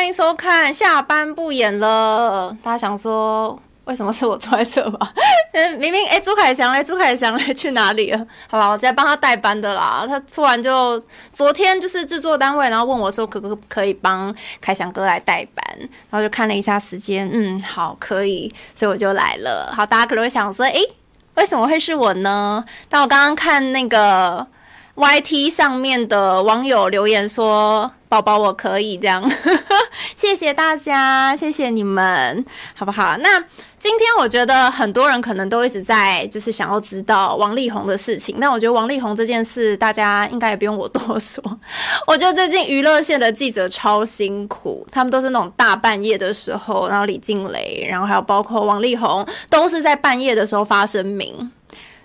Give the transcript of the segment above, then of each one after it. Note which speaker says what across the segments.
Speaker 1: 欢迎收看下班不演了。大家想说，为什么是我坐在这吧？明明哎，朱凯翔嘞，朱凯翔嘞，去哪里了？好吧，我在帮他代班的啦。他突然就昨天就是制作单位，然后问我说，可不可以帮凯翔哥来代班？然后就看了一下时间，嗯，好，可以，所以我就来了。好，大家可能会想说，哎，为什么会是我呢？但我刚刚看那个。YT 上面的网友留言说：“宝宝，我可以这样。”谢谢大家，谢谢你们，好不好？那今天我觉得很多人可能都一直在就是想要知道王力宏的事情。那我觉得王力宏这件事，大家应该也不用我多说。我觉得最近娱乐线的记者超辛苦，他们都是那种大半夜的时候，然后李静蕾，然后还有包括王力宏，都是在半夜的时候发声明。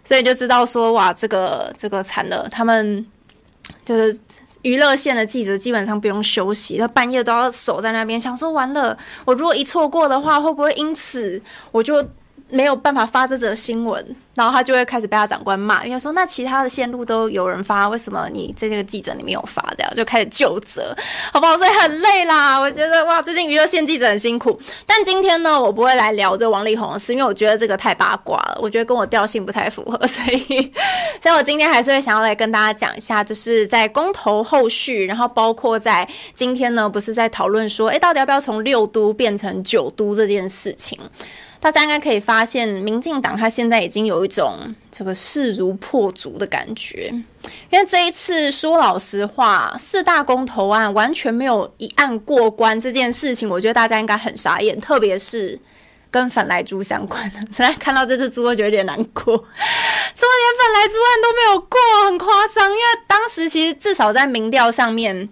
Speaker 1: 所以就知道说，哇，这个这个惨了，他们 就是娱乐线的记者，基本上不用休息，他半夜都要守在那边，想说完了，我如果一错过的话，会不会因此我就没有办法发这则新闻？然后他就会开始被他长官骂，因为说那其他的线路都有人发，为什么你在这个记者你没有发？这样就开始就责，好不好？所以很累啦。我觉得哇，最近娱乐线记者很辛苦。但今天呢，我不会来聊这王力宏的事，因为我觉得这个太八卦了，我觉得跟我调性不太符合，所以，所以我今天还是会想要来跟大家讲一下，就是在公投后续，然后包括在今天呢，不是在讨论说，哎，到底要不要从六都变成九都这件事情。大家应该可以发现，民进党他现在已经有一种这个势如破竹的感觉，因为这一次说老实话，四大公投案完全没有一案过关这件事情，我觉得大家应该很傻眼，特别是跟反来猪相关的，现在看到这只猪，我觉得有点难过，怎么连反来猪案都没有过，很夸张，因为当时其实至少在民调上面。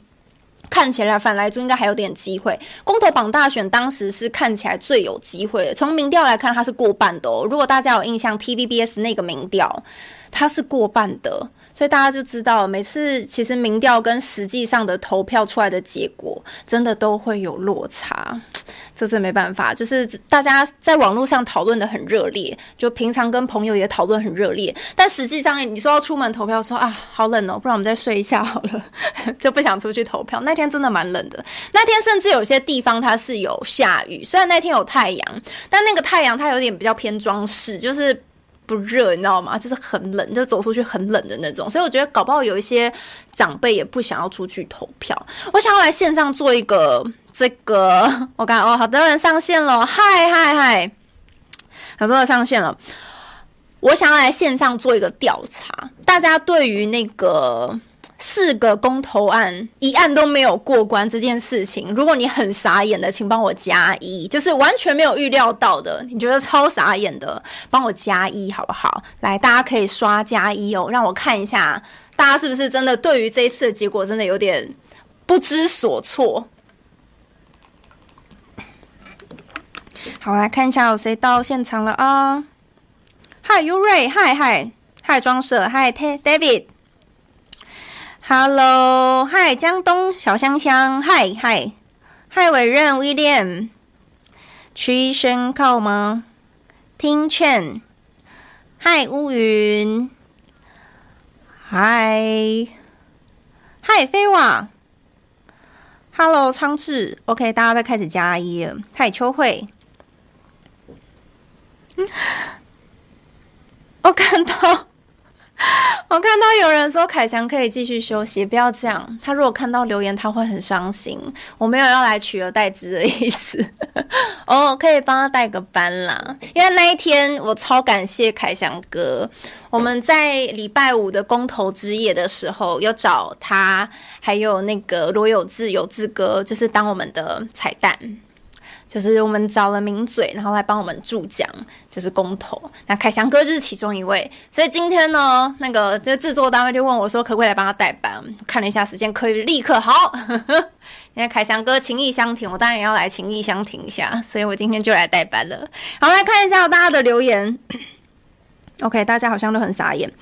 Speaker 1: 看起来反来猪应该还有点机会。公投榜大选当时是看起来最有机会的，从民调来看，它是过半的哦。如果大家有印象，TVBS 那个民调，它是过半的。所以大家就知道，每次其实民调跟实际上的投票出来的结果，真的都会有落差。这这没办法，就是大家在网络上讨论的很热烈，就平常跟朋友也讨论很热烈，但实际上你说要出门投票说，说啊好冷哦，不然我们再睡一下好了，就不想出去投票。那天真的蛮冷的，那天甚至有些地方它是有下雨，虽然那天有太阳，但那个太阳它有点比较偏装饰，就是。不热，你知道吗？就是很冷，就走出去很冷的那种。所以我觉得搞不好有一些长辈也不想要出去投票。我想要来线上做一个这个，我看哦，好多人上线了，嗨嗨嗨，很多人上线了。我想要来线上做一个调查，大家对于那个。四个公投案一案都没有过关这件事情，如果你很傻眼的，请帮我加一，就是完全没有预料到的，你觉得超傻眼的，帮我加一好不好？来，大家可以刷加一哦，让我看一下，大家是不是真的对于这一次的结果真的有点不知所措？好，来看一下有谁到现场了啊？Hi，尤瑞，Hi，Hi，Hi，庄舍，Hi，David。Hello，嗨，江东小香香，嗨嗨，嗨，委任 William，屈身靠吗？听劝，嗨，乌云，嗨，嗨，飞瓦，Hello，昌志，OK，大家都开始加一了，嗨，秋慧，我看到。我看到有人说凯翔可以继续休息，不要这样。他如果看到留言，他会很伤心。我没有要来取而代之的意思。哦，可以帮他带个班啦。因为那一天我超感谢凯翔哥。我们在礼拜五的公投之夜的时候，有找他，还有那个罗有志、有志哥，就是当我们的彩蛋。就是我们找了名嘴，然后来帮我们助讲，就是公投。那凯翔哥就是其中一位，所以今天呢，那个就制作单位就问我说，可不可以来帮他代班？看了一下时间，可以立刻好。因为凯翔哥情意相挺，我当然也要来情意相挺一下，所以我今天就来代班了。好，来看一下大家的留言。OK，大家好像都很傻眼。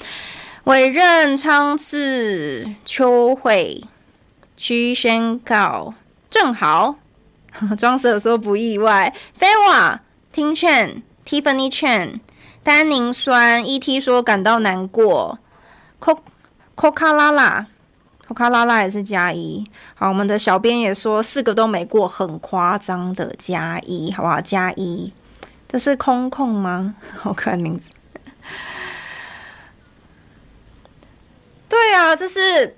Speaker 1: 委任昌次、秋惠、屈宣告，正好。庄舍说不意外，飞瓦听劝，Tiffany Chen，丹宁酸，E.T 说感到难过，Coca 拉拉托卡拉拉也是加一。好，我们的小编也说四个都没过，很夸张的加一，好不好？加一，这是空空吗？好看名字。对啊，就是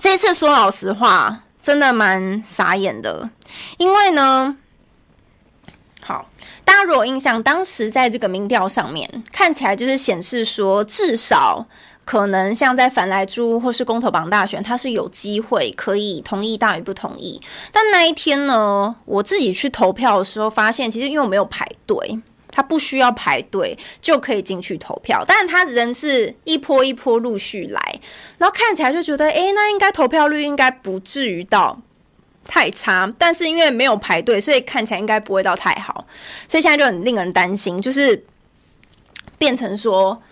Speaker 1: 这次说老实话，真的蛮傻眼的，因为呢，好，大家如果印象，当时在这个民调上面看起来就是显示说，至少。可能像在反莱猪或是公投榜大选，它是有机会可以同意大于不同意。但那一天呢，我自己去投票的时候，发现其实因为我没有排队，他不需要排队就可以进去投票。但是它人是一波一波陆续来，然后看起来就觉得，诶，那应该投票率应该不至于到太差。但是因为没有排队，所以看起来应该不会到太好。所以现在就很令人担心，就是变成说。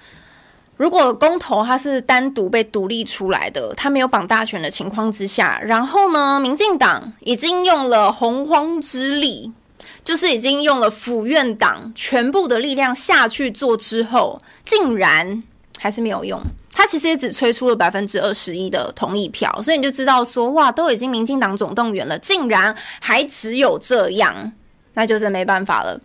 Speaker 1: 如果公投它是单独被独立出来的，它没有绑大选的情况之下，然后呢，民进党已经用了洪荒之力，就是已经用了府院党全部的力量下去做之后，竟然还是没有用。他其实也只吹出了百分之二十一的同意票，所以你就知道说，哇，都已经民进党总动员了，竟然还只有这样，那就是没办法了。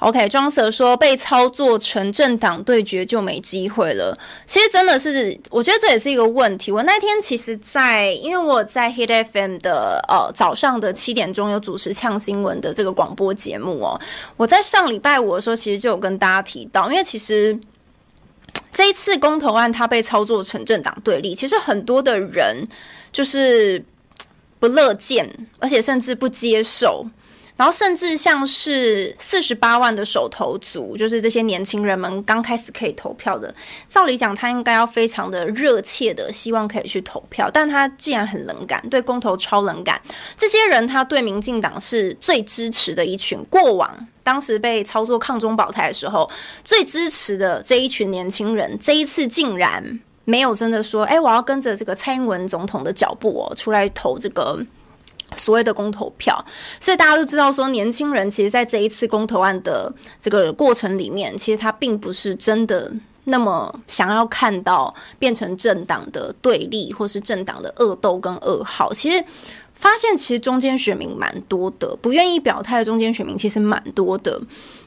Speaker 1: OK，庄蛇说被操作成政党对决就没机会了。其实真的是，我觉得这也是一个问题。我那天其实在，在因为我在 Hit FM 的呃早上的七点钟有主持呛新闻的这个广播节目哦。我在上礼拜五的时候，其实就有跟大家提到，因为其实这一次公投案它被操作成政党对立，其实很多的人就是不乐见，而且甚至不接受。然后甚至像是四十八万的手头族，就是这些年轻人们刚开始可以投票的，照理讲他应该要非常的热切的希望可以去投票，但他既然很冷感，对公投超冷感，这些人他对民进党是最支持的一群。过往当时被操作抗中保台的时候，最支持的这一群年轻人，这一次竟然没有真的说，哎，我要跟着这个蔡英文总统的脚步哦，出来投这个。所谓的公投票，所以大家都知道说，年轻人其实在这一次公投案的这个过程里面，其实他并不是真的那么想要看到变成政党的对立，或是政党的恶斗跟噩耗。其实发现，其实中间选民蛮多的，不愿意表态的中间选民其实蛮多的。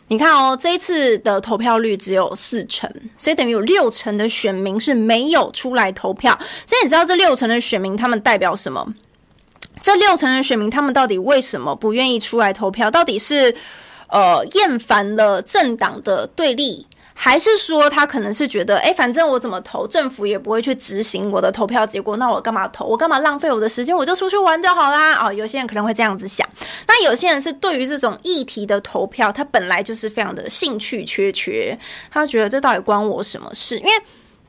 Speaker 1: 你看哦，这一次的投票率只有四成，所以等于有六成的选民是没有出来投票。所以你知道这六成的选民他们代表什么？这六成的选民，他们到底为什么不愿意出来投票？到底是呃厌烦了政党的对立，还是说他可能是觉得，哎，反正我怎么投，政府也不会去执行我的投票结果，那我干嘛投？我干嘛浪费我的时间？我就出去玩就好啦！哦，有些人可能会这样子想。那有些人是对于这种议题的投票，他本来就是非常的兴趣缺缺，他觉得这到底关我什么事？因为。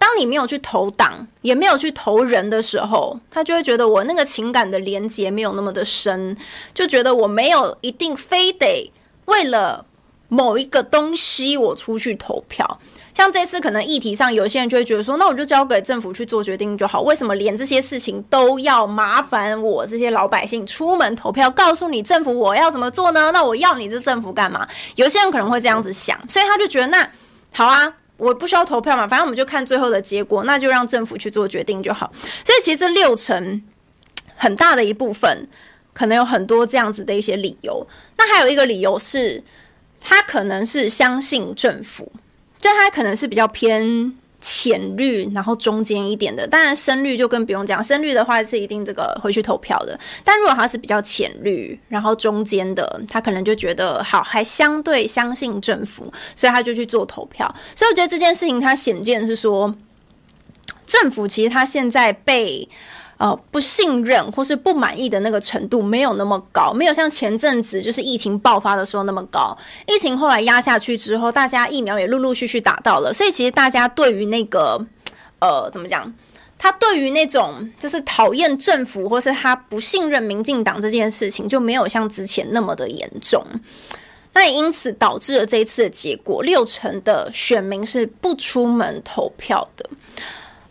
Speaker 1: 当你没有去投党，也没有去投人的时候，他就会觉得我那个情感的连接没有那么的深，就觉得我没有一定非得为了某一个东西我出去投票。像这次可能议题上，有些人就会觉得说，那我就交给政府去做决定就好。为什么连这些事情都要麻烦我这些老百姓出门投票，告诉你政府我要怎么做呢？那我要你这政府干嘛？有些人可能会这样子想，所以他就觉得那好啊。我不需要投票嘛，反正我们就看最后的结果，那就让政府去做决定就好。所以其实这六成很大的一部分，可能有很多这样子的一些理由。那还有一个理由是，他可能是相信政府，就他可能是比较偏。浅绿，然后中间一点的，当然深绿就更不用讲，深绿的话是一定这个回去投票的。但如果他是比较浅绿，然后中间的，他可能就觉得好，还相对相信政府，所以他就去做投票。所以我觉得这件事情，它显见是说，政府其实他现在被。呃，不信任或是不满意的那个程度没有那么高，没有像前阵子就是疫情爆发的时候那么高。疫情后来压下去之后，大家疫苗也陆陆续续打到了，所以其实大家对于那个呃，怎么讲？他对于那种就是讨厌政府或是他不信任民进党这件事情，就没有像之前那么的严重。那也因此导致了这一次的结果，六成的选民是不出门投票的。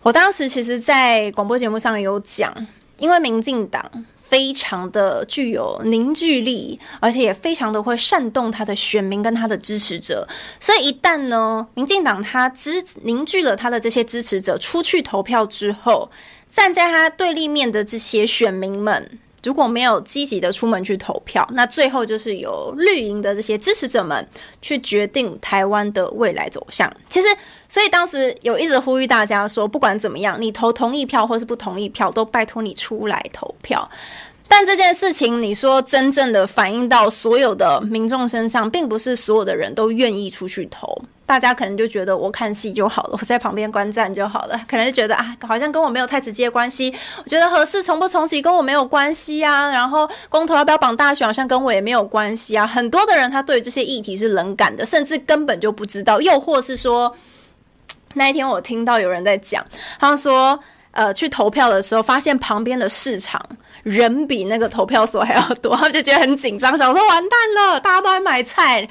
Speaker 1: 我当时其实，在广播节目上有讲，因为民进党非常的具有凝聚力，而且也非常的会煽动他的选民跟他的支持者，所以一旦呢，民进党他支凝聚了他的这些支持者出去投票之后，站在他对立面的这些选民们。如果没有积极的出门去投票，那最后就是由绿营的这些支持者们去决定台湾的未来走向。其实，所以当时有一直呼吁大家说，不管怎么样，你投同意票或是不同意票，都拜托你出来投票。但这件事情，你说真正的反映到所有的民众身上，并不是所有的人都愿意出去投。大家可能就觉得我看戏就好了，我在旁边观战就好了。可能就觉得啊，好像跟我没有太直接关系。我觉得合适重不重启跟我没有关系啊。然后公投要不要绑大选，好像跟我也没有关系啊。很多的人他对这些议题是冷感的，甚至根本就不知道。又或是说，那一天我听到有人在讲，他说。呃，去投票的时候，发现旁边的市场人比那个投票所还要多，他就觉得很紧张，想说完蛋了，大家都在买菜。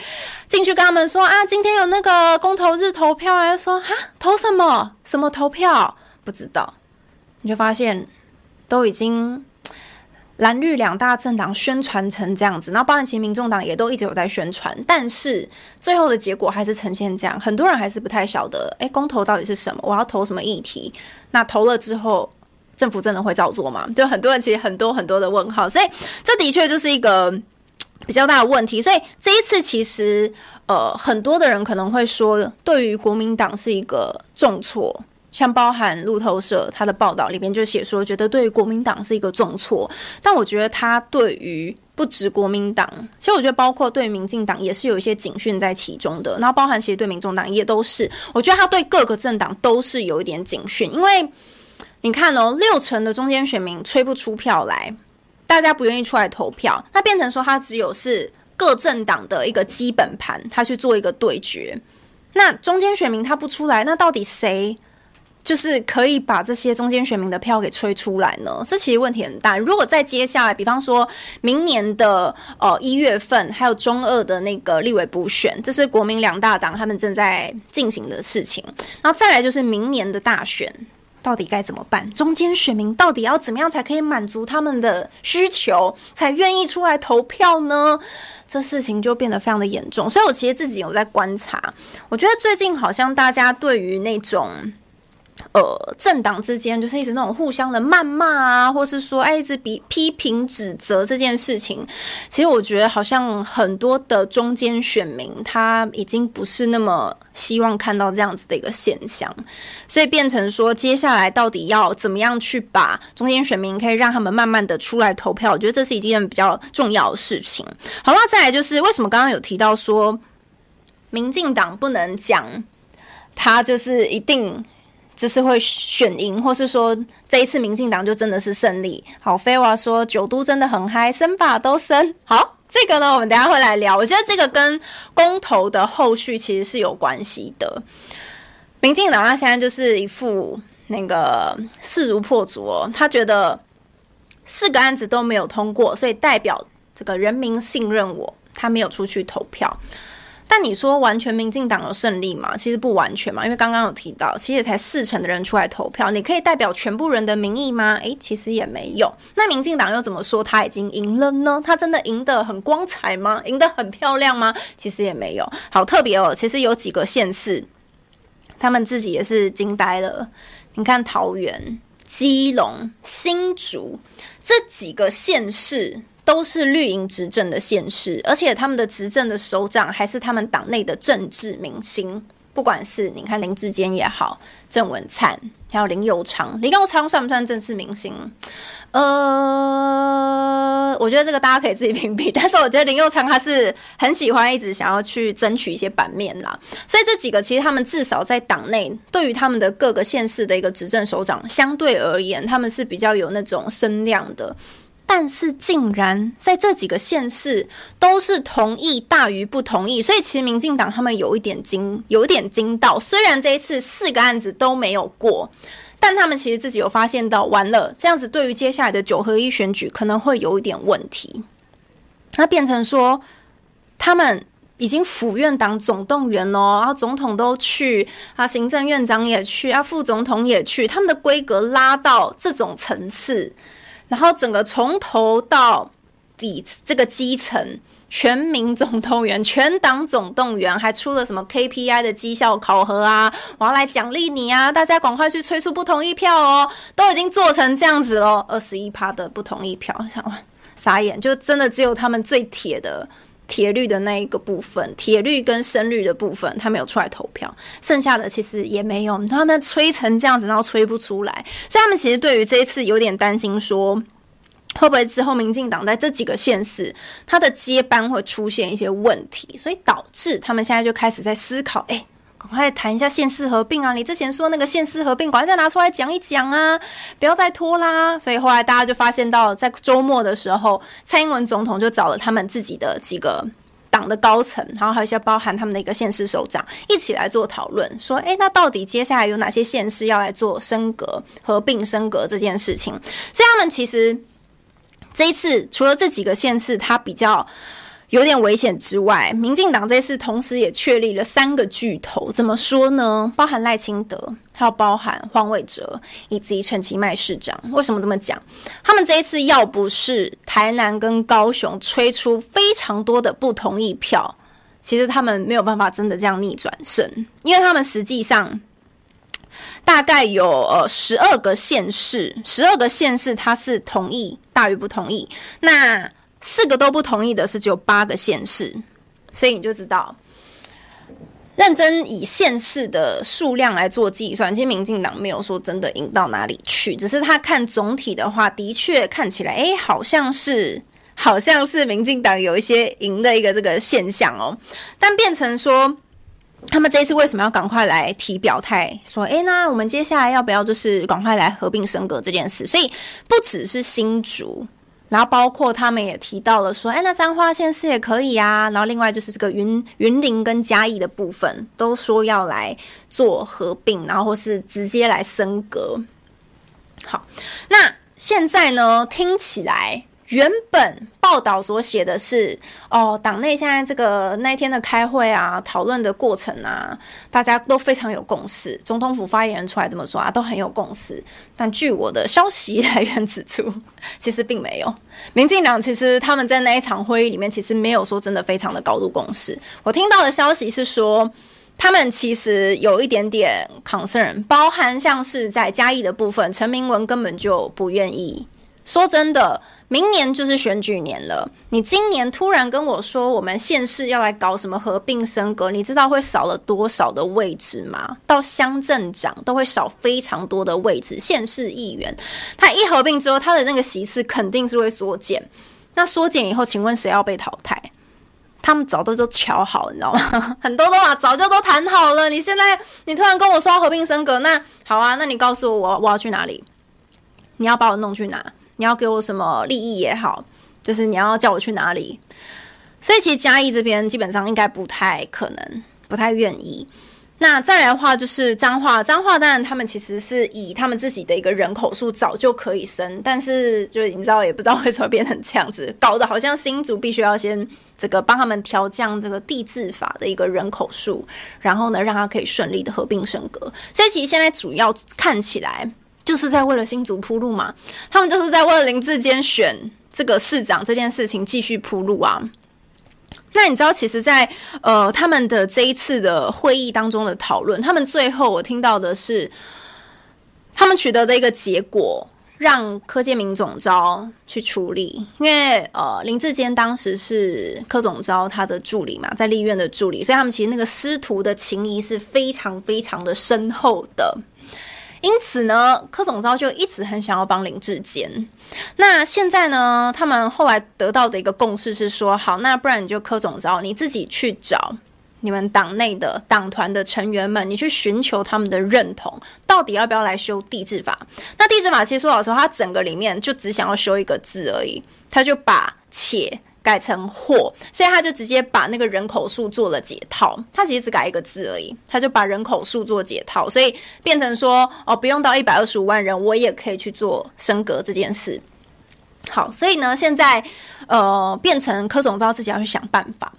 Speaker 1: 进去跟他们说啊，今天有那个公投日投票还，说啊，投什么？什么投票？不知道。你就发现都已经。蓝绿两大政党宣传成这样子，然后包含其民众党也都一直有在宣传，但是最后的结果还是呈现这样，很多人还是不太晓得，诶，公投到底是什么？我要投什么议题？那投了之后，政府真的会照做吗？就很多人其实很多很多的问号，所以这的确就是一个比较大的问题。所以这一次其实，呃，很多的人可能会说，对于国民党是一个重挫。像包含路透社他的报道里边就写说，觉得对于国民党是一个重挫，但我觉得他对于不止国民党，其实我觉得包括对民进党也是有一些警讯在其中的。然后包含其实对民众党也都是，我觉得他对各个政党都是有一点警讯，因为你看哦，六成的中间选民吹不出票来，大家不愿意出来投票，那变成说他只有是各政党的一个基本盘，他去做一个对决。那中间选民他不出来，那到底谁？就是可以把这些中间选民的票给吹出来呢？这其实问题很大。如果在接下来，比方说明年的呃一月份，还有中二的那个立委补选，这是国民两大党他们正在进行的事情。然后再来就是明年的大选，到底该怎么办？中间选民到底要怎么样才可以满足他们的需求，才愿意出来投票呢？这事情就变得非常的严重。所以我其实自己有在观察，我觉得最近好像大家对于那种。呃，政党之间就是一直那种互相的谩骂啊，或是说，哎，一直比批评指责这件事情。其实我觉得，好像很多的中间选民他已经不是那么希望看到这样子的一个现象，所以变成说，接下来到底要怎么样去把中间选民可以让他们慢慢的出来投票？我觉得这是一件比较重要的事情。好了，再来就是为什么刚刚有提到说，民进党不能讲，他就是一定。就是会选赢，或是说这一次民进党就真的是胜利。好，飞娃说九都真的很嗨，升吧都升。好，这个呢，我们等下会来聊。我觉得这个跟公投的后续其实是有关系的。民进党他现在就是一副那个势如破竹哦，他觉得四个案子都没有通过，所以代表这个人民信任我，他没有出去投票。但你说完全民进党有胜利吗？其实不完全嘛，因为刚刚有提到，其实才四成的人出来投票，你可以代表全部人的民意吗？诶，其实也没有。那民进党又怎么说他已经赢了呢？他真的赢得很光彩吗？赢得很漂亮吗？其实也没有。好特别哦，其实有几个县市，他们自己也是惊呆了。你看桃园、基隆、新竹这几个县市。都是绿营执政的县市，而且他们的执政的首长还是他们党内的政治明星。不管是你看林志坚也好，郑文灿，还有林佑昌，林佑昌算不算政治明星？呃，我觉得这个大家可以自己评比。但是我觉得林佑昌他是很喜欢一直想要去争取一些版面啦。所以这几个其实他们至少在党内，对于他们的各个县市的一个执政首长，相对而言，他们是比较有那种声量的。但是竟然在这几个县市都是同意大于不同意，所以其实民进党他们有一点惊，有一点惊到。虽然这一次四个案子都没有过，但他们其实自己有发现到，完了这样子对于接下来的九合一选举可能会有一点问题。那变成说，他们已经府院党总动员哦，然后总统都去啊，行政院长也去啊，副总统也去，他们的规格拉到这种层次。然后整个从头到底这个基层。全民总动员，全党总动员，还出了什么 KPI 的绩效考核啊？我要来奖励你啊！大家赶快去催促不同意票哦！都已经做成这样子喽，二十一趴的不同意票，想哇，傻眼！就真的只有他们最铁的铁绿的那一个部分，铁绿跟深绿的部分，他没有出来投票，剩下的其实也没有。他们吹成这样子，然后吹不出来，所以他们其实对于这一次有点担心说。会不会之后民进党在这几个县市，他的接班会出现一些问题，所以导致他们现在就开始在思考：哎，赶快谈一下县市合并啊！你之前说那个县市合并，赶快再拿出来讲一讲啊！不要再拖啦！所以后来大家就发现到，在周末的时候，蔡英文总统就找了他们自己的几个党的高层，然后还有一些包含他们的一个县市首长一起来做讨论，说：哎，那到底接下来有哪些县市要来做升格、合并、升格这件事情？所以他们其实。这一次除了这几个县市它比较有点危险之外，民进党这次同时也确立了三个巨头。怎么说呢？包含赖清德，还有包含黄伟哲以及陈其迈市长。为什么这么讲？他们这一次要不是台南跟高雄吹出非常多的不同意票，其实他们没有办法真的这样逆转胜，因为他们实际上。大概有呃十二个县市，十二个县市它是同意大于不同意，那四个都不同意的是只有八个县市，所以你就知道，认真以县市的数量来做计算，其实民进党没有说真的赢到哪里去，只是他看总体的话，的确看起来，哎，好像是好像是民进党有一些赢的一个这个现象哦，但变成说。他们这一次为什么要赶快来提表态，说，诶，那我们接下来要不要就是赶快来合并升格这件事？所以不只是新竹，然后包括他们也提到了说，哎，那彰化县市也可以啊。然后另外就是这个云云林跟嘉义的部分，都说要来做合并，然后是直接来升格。好，那现在呢，听起来。原本报道所写的是，哦，党内现在这个那一天的开会啊，讨论的过程啊，大家都非常有共识。总统府发言人出来这么说啊，都很有共识。但据我的消息来源指出，其实并没有。民进党其实他们在那一场会议里面，其实没有说真的非常的高度共识。我听到的消息是说，他们其实有一点点 concern，包含像是在嘉义的部分，陈明文根本就不愿意。说真的。明年就是选举年了，你今年突然跟我说我们县市要来搞什么合并升格，你知道会少了多少的位置吗？到乡镇长都会少非常多的位置，县市议员他一合并之后，他的那个席次肯定是会缩减。那缩减以后，请问谁要被淘汰？他们早都都瞧好，你知道吗？很多都啊，早就都谈好了。你现在你突然跟我说要合并升格，那好啊，那你告诉我我要去哪里？你要把我弄去哪？你要给我什么利益也好，就是你要叫我去哪里，所以其实嘉义这边基本上应该不太可能，不太愿意。那再来的话就是彰化，彰化当然他们其实是以他们自己的一个人口数早就可以升，但是就是你知道也不知道为什么变成这样子，搞得好像新竹必须要先这个帮他们调降这个地制法的一个人口数，然后呢让他可以顺利的合并升格。所以其实现在主要看起来。就是在为了新竹铺路嘛，他们就是在为了林志坚选这个市长这件事情继续铺路啊。那你知道，其实在，呃他们的这一次的会议当中的讨论，他们最后我听到的是，他们取得的一个结果，让柯建铭总招去处理，因为呃林志坚当时是柯总招他的助理嘛，在立院的助理，所以他们其实那个师徒的情谊是非常非常的深厚的。因此呢，柯总召就一直很想要帮林志坚。那现在呢，他们后来得到的一个共识是说，好，那不然你就柯总召你自己去找你们党内的党团的成员们，你去寻求他们的认同，到底要不要来修地制法？那地制法其实说老实话，他整个里面就只想要修一个字而已，他就把且。改成或，所以他就直接把那个人口数做了解套。他其实只改一个字而已，他就把人口数做解套，所以变成说哦，不用到一百二十五万人，我也可以去做升格这件事。好，所以呢，现在呃，变成柯总召自己要去想办法。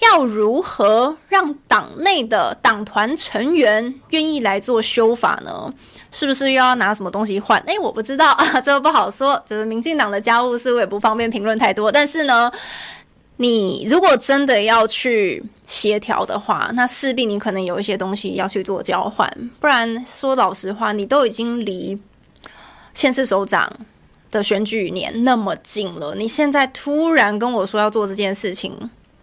Speaker 1: 要如何让党内的党团成员愿意来做修法呢？是不是又要拿什么东西换？诶，我不知道啊，这个不好说。就是民进党的家务事，我也不方便评论太多。但是呢，你如果真的要去协调的话，那势必你可能有一些东西要去做交换。不然说老实话，你都已经离县市首长的选举年那么近了，你现在突然跟我说要做这件事情，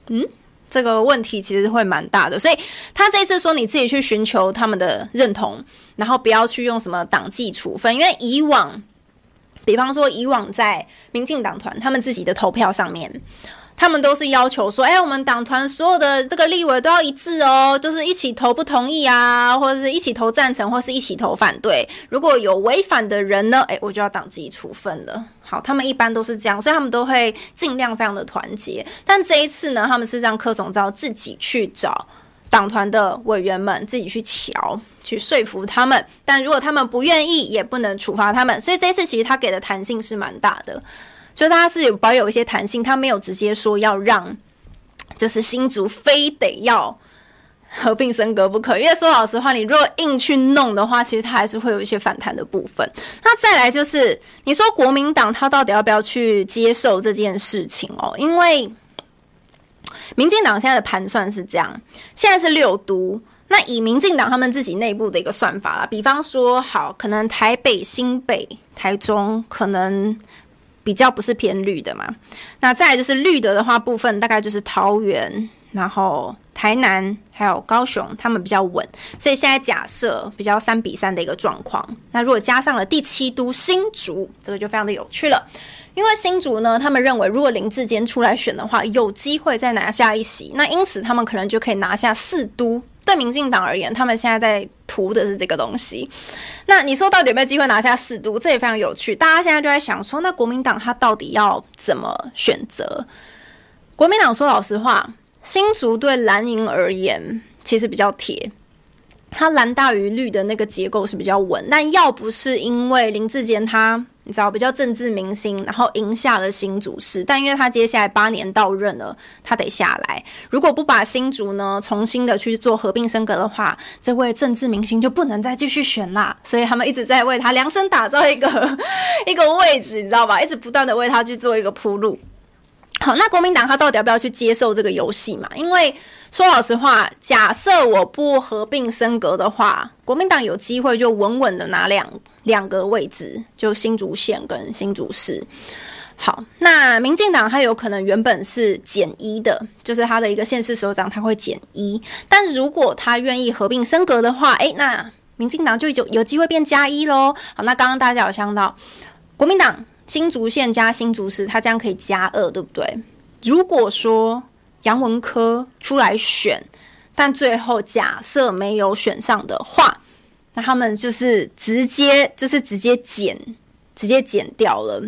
Speaker 1: 嗯？这个问题其实会蛮大的，所以他这次说你自己去寻求他们的认同，然后不要去用什么党纪处分，因为以往，比方说以往在民进党团他们自己的投票上面。他们都是要求说，哎，我们党团所有的这个立委都要一致哦，就是一起投不同意啊，或者是一起投赞成，或是一起投反对。如果有违反的人呢，哎，我就要党纪处分了。好，他们一般都是这样，所以他们都会尽量非常的团结。但这一次呢，他们是让柯总召自己去找党团的委员们，自己去瞧，去说服他们。但如果他们不愿意，也不能处罚他们。所以这一次其实他给的弹性是蛮大的。就他是保有一些弹性，他没有直接说要让，就是新竹非得要合并升格不可。因为说老实话，你如果硬去弄的话，其实他还是会有一些反弹的部分。那再来就是，你说国民党他到底要不要去接受这件事情哦？因为民进党现在的盘算是这样，现在是六都，那以民进党他们自己内部的一个算法啦，比方说，好，可能台北、新北、台中可能。比较不是偏绿的嘛，那再来就是绿的的话，部分大概就是桃园，然后台南还有高雄，他们比较稳，所以现在假设比较三比三的一个状况。那如果加上了第七都新竹，这个就非常的有趣了，因为新竹呢，他们认为如果林志坚出来选的话，有机会再拿下一席，那因此他们可能就可以拿下四都。对民进党而言，他们现在在图的是这个东西。那你说到底有没有机会拿下四都？这也非常有趣。大家现在就在想说，那国民党他到底要怎么选择？国民党说老实话，新竹对蓝营而言其实比较铁，它蓝大于绿的那个结构是比较稳。但要不是因为林志坚他。你知道比较政治明星，然后赢下了新竹市，但因为他接下来八年到任了，他得下来。如果不把新竹呢重新的去做合并升格的话，这位政治明星就不能再继续选啦。所以他们一直在为他量身打造一个 一个位置，你知道吧？一直不断的为他去做一个铺路。好，那国民党他到底要不要去接受这个游戏嘛？因为说老实话，假设我不合并升格的话，国民党有机会就稳稳的拿两两个位置，就新竹县跟新竹市。好，那民进党他有可能原本是减一的，就是他的一个县市首长他会减一，但如果他愿意合并升格的话，诶，那民进党就有有机会变加一喽。好，那刚刚大家有想到国民党。新竹县加新竹市，他这样可以加二，对不对？如果说杨文科出来选，但最后假设没有选上的话，那他们就是直接就是直接减，直接减掉了。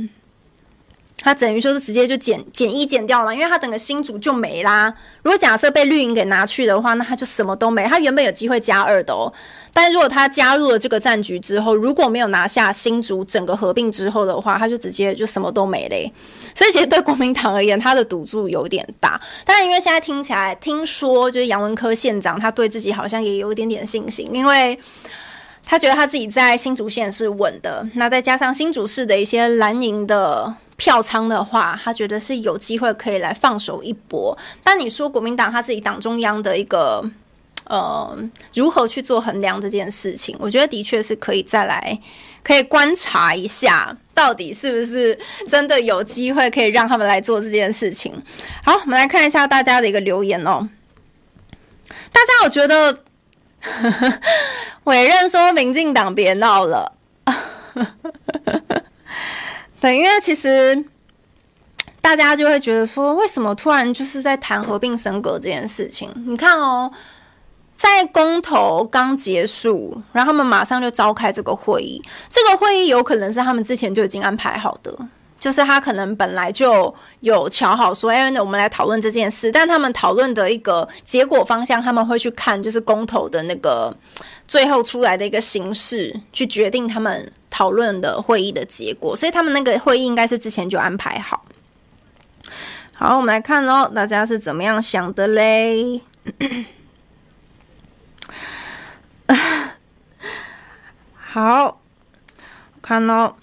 Speaker 1: 他等于说是直接就减减一减掉了，因为他整个新竹就没啦。如果假设被绿营给拿去的话，那他就什么都没。他原本有机会加二的哦。但如果他加入了这个战局之后，如果没有拿下新竹整个合并之后的话，他就直接就什么都没嘞。所以其实对国民党而言，他的赌注有点大。但是因为现在听起来，听说就是杨文科县长，他对自己好像也有一点点信心，因为他觉得他自己在新竹县是稳的。那再加上新竹市的一些蓝营的票仓的话，他觉得是有机会可以来放手一搏。但你说国民党他自己党中央的一个。呃，如何去做衡量这件事情？我觉得的确是可以再来，可以观察一下，到底是不是真的有机会可以让他们来做这件事情。好，我们来看一下大家的一个留言哦。大家有觉得 委任说民进党别闹了？对，因为其实大家就会觉得说，为什么突然就是在谈合并升格这件事情？你看哦。在公投刚结束，然后他们马上就召开这个会议。这个会议有可能是他们之前就已经安排好的，就是他可能本来就有乔好说，哎，那我们来讨论这件事。但他们讨论的一个结果方向，他们会去看就是公投的那个最后出来的一个形式，去决定他们讨论的会议的结果。所以他们那个会议应该是之前就安排好。好，我们来看哦，大家是怎么样想的嘞？好，看哦。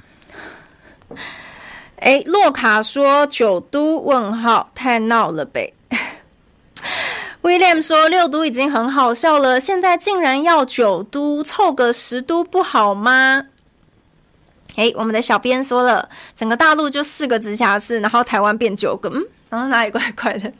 Speaker 1: 哎，洛卡说九都？问号，太闹了呗。威廉说六都已经很好笑了，现在竟然要九都，凑个十都不好吗？哎，我们的小编说了，整个大陆就四个直辖市，然后台湾变九个，嗯，然后哪里怪怪的？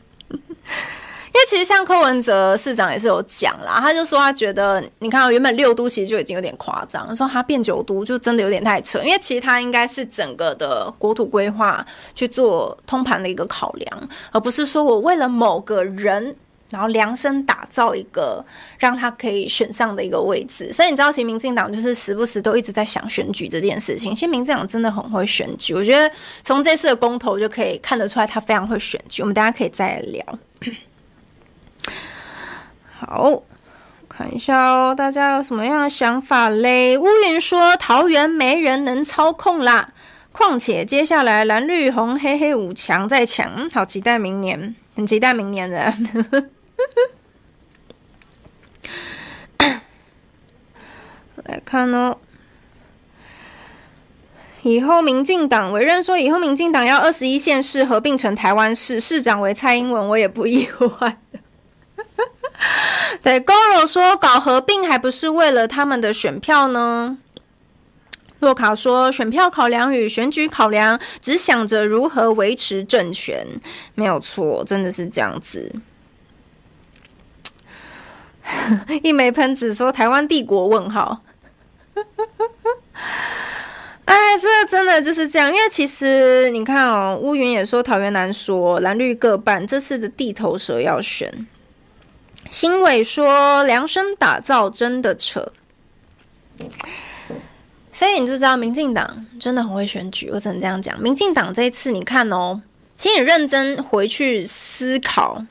Speaker 1: 因为其实像柯文哲市长也是有讲啦，他就说他觉得，你看原本六都其实就已经有点夸张，说他变九都就真的有点太扯。因为其实他应该是整个的国土规划去做通盘的一个考量，而不是说我为了某个人，然后量身打造一个让他可以选上的一个位置。所以你知道，其实民进党就是时不时都一直在想选举这件事情。其实民进党真的很会选举，我觉得从这次的公投就可以看得出来，他非常会选举。我们大家可以再聊。好，看一下哦，大家有什么样的想法嘞？乌云说桃园没人能操控啦，况且接下来蓝绿红黑黑五强在抢，好期待明年，很期待明年的。来看哦，以后民进党委任说，以后民进党要二十一县市合并成台湾市，市长为蔡英文，我也不意外。对高罗说搞合并还不是为了他们的选票呢？洛卡说选票考量与选举考量，只想着如何维持政权，没有错，真的是这样子。一枚喷子说台湾帝国？问号。哎，这个真的就是这样，因为其实你看哦，乌云也说桃园难说，蓝绿各半，这次的地头蛇要选。新伟说：“量身打造真的扯，所以你就知道民进党真的很会选举。我只能这样讲，民进党这一次你看哦，请你认真回去思考。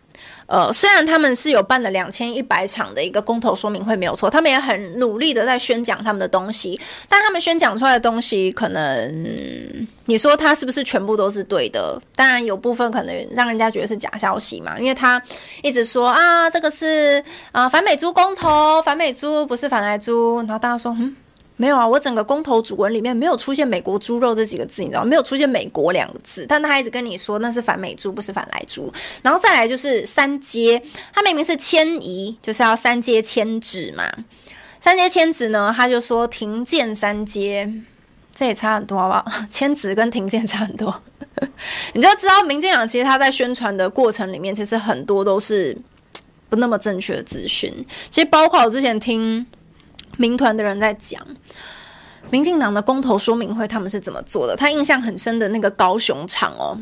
Speaker 1: 呃，虽然他们是有办了两千一百场的一个公投说明会，没有错，他们也很努力的在宣讲他们的东西，但他们宣讲出来的东西可能。”你说他是不是全部都是对的？当然有部分可能让人家觉得是假消息嘛，因为他一直说啊，这个是啊反美猪公投，反美猪不是反莱猪，然后大家说嗯，没有啊，我整个公投主文里面没有出现美国猪肉这几个字，你知道没有出现美国两个字，但他一直跟你说那是反美猪，不是反莱猪。然后再来就是三阶，他明明是迁移，就是要三阶迁址嘛，三阶迁址呢，他就说停建三阶。这也差很多，好不好？迁址跟停建差很多，你就知道民进党其实他在宣传的过程里面，其实很多都是不那么正确的资讯。其实包括我之前听民团的人在讲，民进党的公投说明会他们是怎么做的。他印象很深的那个高雄场哦。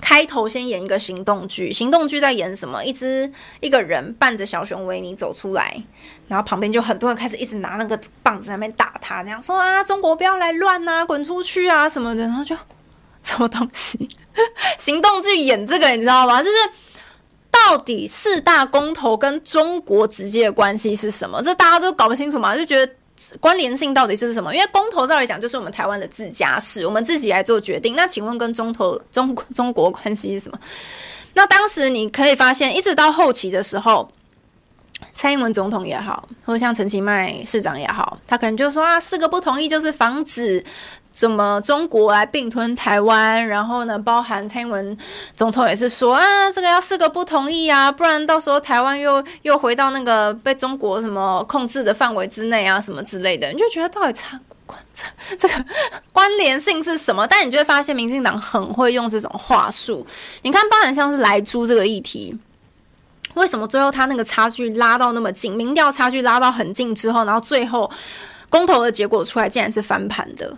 Speaker 1: 开头先演一个行动剧，行动剧在演什么？一只一个人伴着小熊维尼走出来，然后旁边就很多人开始一直拿那个棒子在那边打他，这样说啊，中国不要来乱啊，滚出去啊什么的，然后就什么东西？行动剧演这个你知道吗？就是到底四大公投跟中国直接的关系是什么？这大家都搞不清楚嘛，就觉得。关联性到底是什么？因为公投照理讲就是我们台湾的自家事，我们自己来做决定。那请问跟中投中中国关系是什么？那当时你可以发现，一直到后期的时候，蔡英文总统也好，或者像陈其迈市长也好，他可能就说啊，四个不同意就是防止。怎么中国来并吞台湾？然后呢，包含蔡英文总统也是说啊，这个要四个不同意啊，不然到时候台湾又又回到那个被中国什么控制的范围之内啊，什么之类的，你就觉得到底差关这这个关联性是什么？但你就会发现，民进党很会用这种话术。你看，包含像是莱猪这个议题，为什么最后他那个差距拉到那么近？民调差距拉到很近之后，然后最后公投的结果出来，竟然是翻盘的。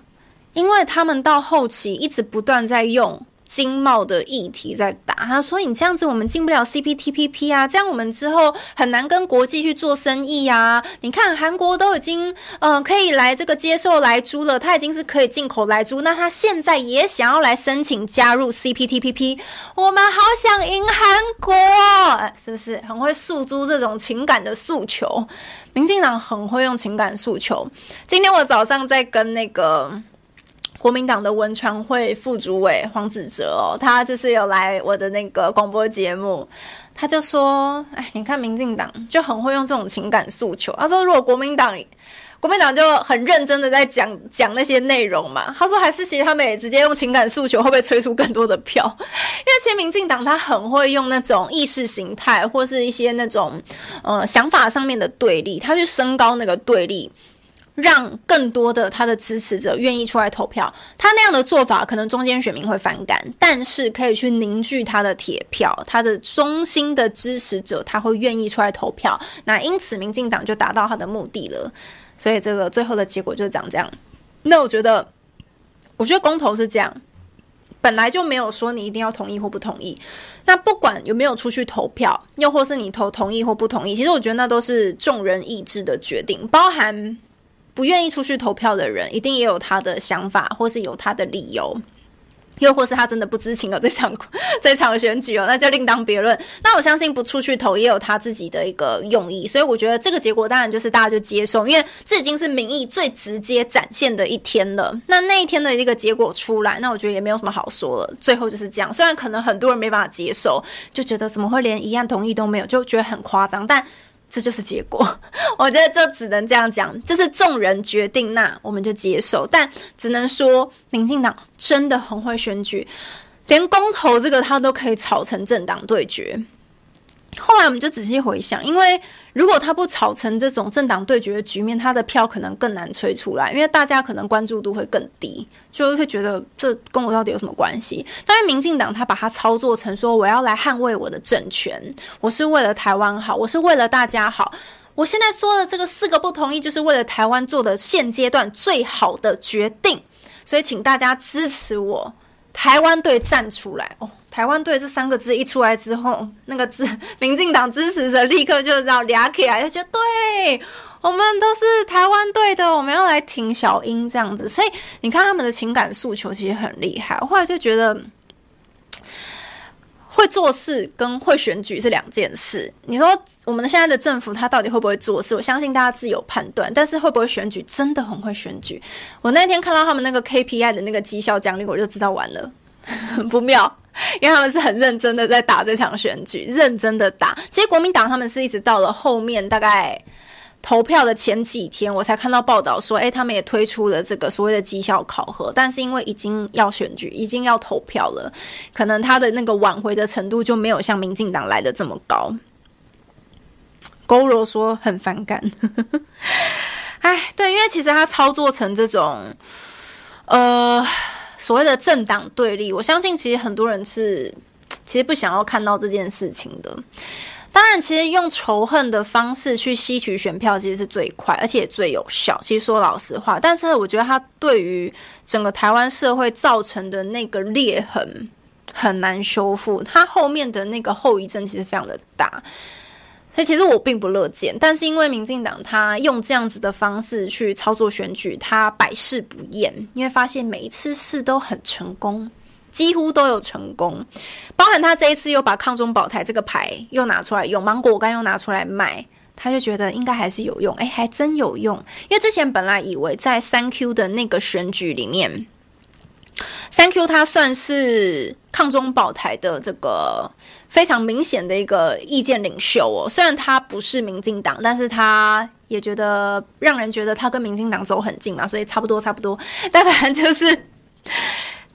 Speaker 1: 因为他们到后期一直不断在用经贸的议题在打，他说你这样子我们进不了 CPTPP 啊，这样我们之后很难跟国际去做生意啊。你看韩国都已经嗯、呃、可以来这个接受莱猪了，他已经是可以进口莱猪，那他现在也想要来申请加入 CPTPP，我们好想赢韩国，是不是很会诉诸这种情感的诉求？民进党很会用情感诉求。今天我早上在跟那个。国民党的文传会副主委黄子哲哦，他就是有来我的那个广播节目，他就说：“哎，你看民进党就很会用这种情感诉求。”他说：“如果国民党……”国民党就很认真的在讲讲那些内容嘛，他说还是其实他们也直接用情感诉求，会不会催出更多的票？因为其实民进党他很会用那种意识形态或是一些那种呃想法上面的对立，他去升高那个对立，让更多的他的支持者愿意出来投票。他那样的做法可能中间选民会反感，但是可以去凝聚他的铁票，他的中心的支持者他会愿意出来投票。那因此民进党就达到他的目的了。所以这个最后的结果就是长这样。那我觉得，我觉得公投是这样，本来就没有说你一定要同意或不同意。那不管有没有出去投票，又或是你投同意或不同意，其实我觉得那都是众人意志的决定。包含不愿意出去投票的人，一定也有他的想法，或是有他的理由。又或是他真的不知情的这场 这场选举哦，那就另当别论。那我相信不出去投也有他自己的一个用意，所以我觉得这个结果当然就是大家就接受，因为这已经是民意最直接展现的一天了。那那一天的一个结果出来，那我觉得也没有什么好说了。最后就是这样，虽然可能很多人没办法接受，就觉得怎么会连一样同意都没有，就觉得很夸张，但。这就是结果，我觉得就只能这样讲，就是众人决定，那我们就接受。但只能说，民进党真的很会选举，连公投这个他都可以炒成政党对决。后来我们就仔细回想，因为如果他不炒成这种政党对决的局面，他的票可能更难吹出来，因为大家可能关注度会更低，就会觉得这跟我到底有什么关系？但是民进党他把它操作成说，我要来捍卫我的政权，我是为了台湾好，我是为了大家好，我现在说的这个四个不同意，就是为了台湾做的现阶段最好的决定，所以请大家支持我。台湾队站出来哦！台湾队这三个字一出来之后，那个字，民进党支持者立刻就知道俩起来，就觉得对，我们都是台湾队的，我们要来挺小英这样子。所以你看他们的情感诉求其实很厉害。后来就觉得。会做事跟会选举是两件事。你说我们现在的政府他到底会不会做事？我相信大家自有判断。但是会不会选举，真的很会选举。我那天看到他们那个 KPI 的那个绩效奖励，我就知道完了，不妙，因为他们是很认真的在打这场选举，认真的打。其实国民党他们是一直到了后面大概。投票的前几天，我才看到报道说，诶、他们也推出了这个所谓的绩效考核，但是因为已经要选举，已经要投票了，可能他的那个挽回的程度就没有像民进党来的这么高。勾柔说很反感，哎，对，因为其实他操作成这种，呃，所谓的政党对立，我相信其实很多人是其实不想要看到这件事情的。当然，其实用仇恨的方式去吸取选票，其实是最快，而且也最有效。其实说老实话，但是我觉得他对于整个台湾社会造成的那个裂痕很难修复，他后面的那个后遗症其实非常的大。所以其实我并不乐见，但是因为民进党他用这样子的方式去操作选举，他百试不厌，因为发现每一次试都很成功。几乎都有成功，包含他这一次又把抗中保台这个牌又拿出来用，芒果干又拿出来卖，他就觉得应该还是有用，哎，还真有用。因为之前本来以为在三 Q 的那个选举里面，三 Q 他算是抗中保台的这个非常明显的一个意见领袖哦。虽然他不是民进党，但是他也觉得让人觉得他跟民进党走很近嘛，所以差不多差不多。但反正就是。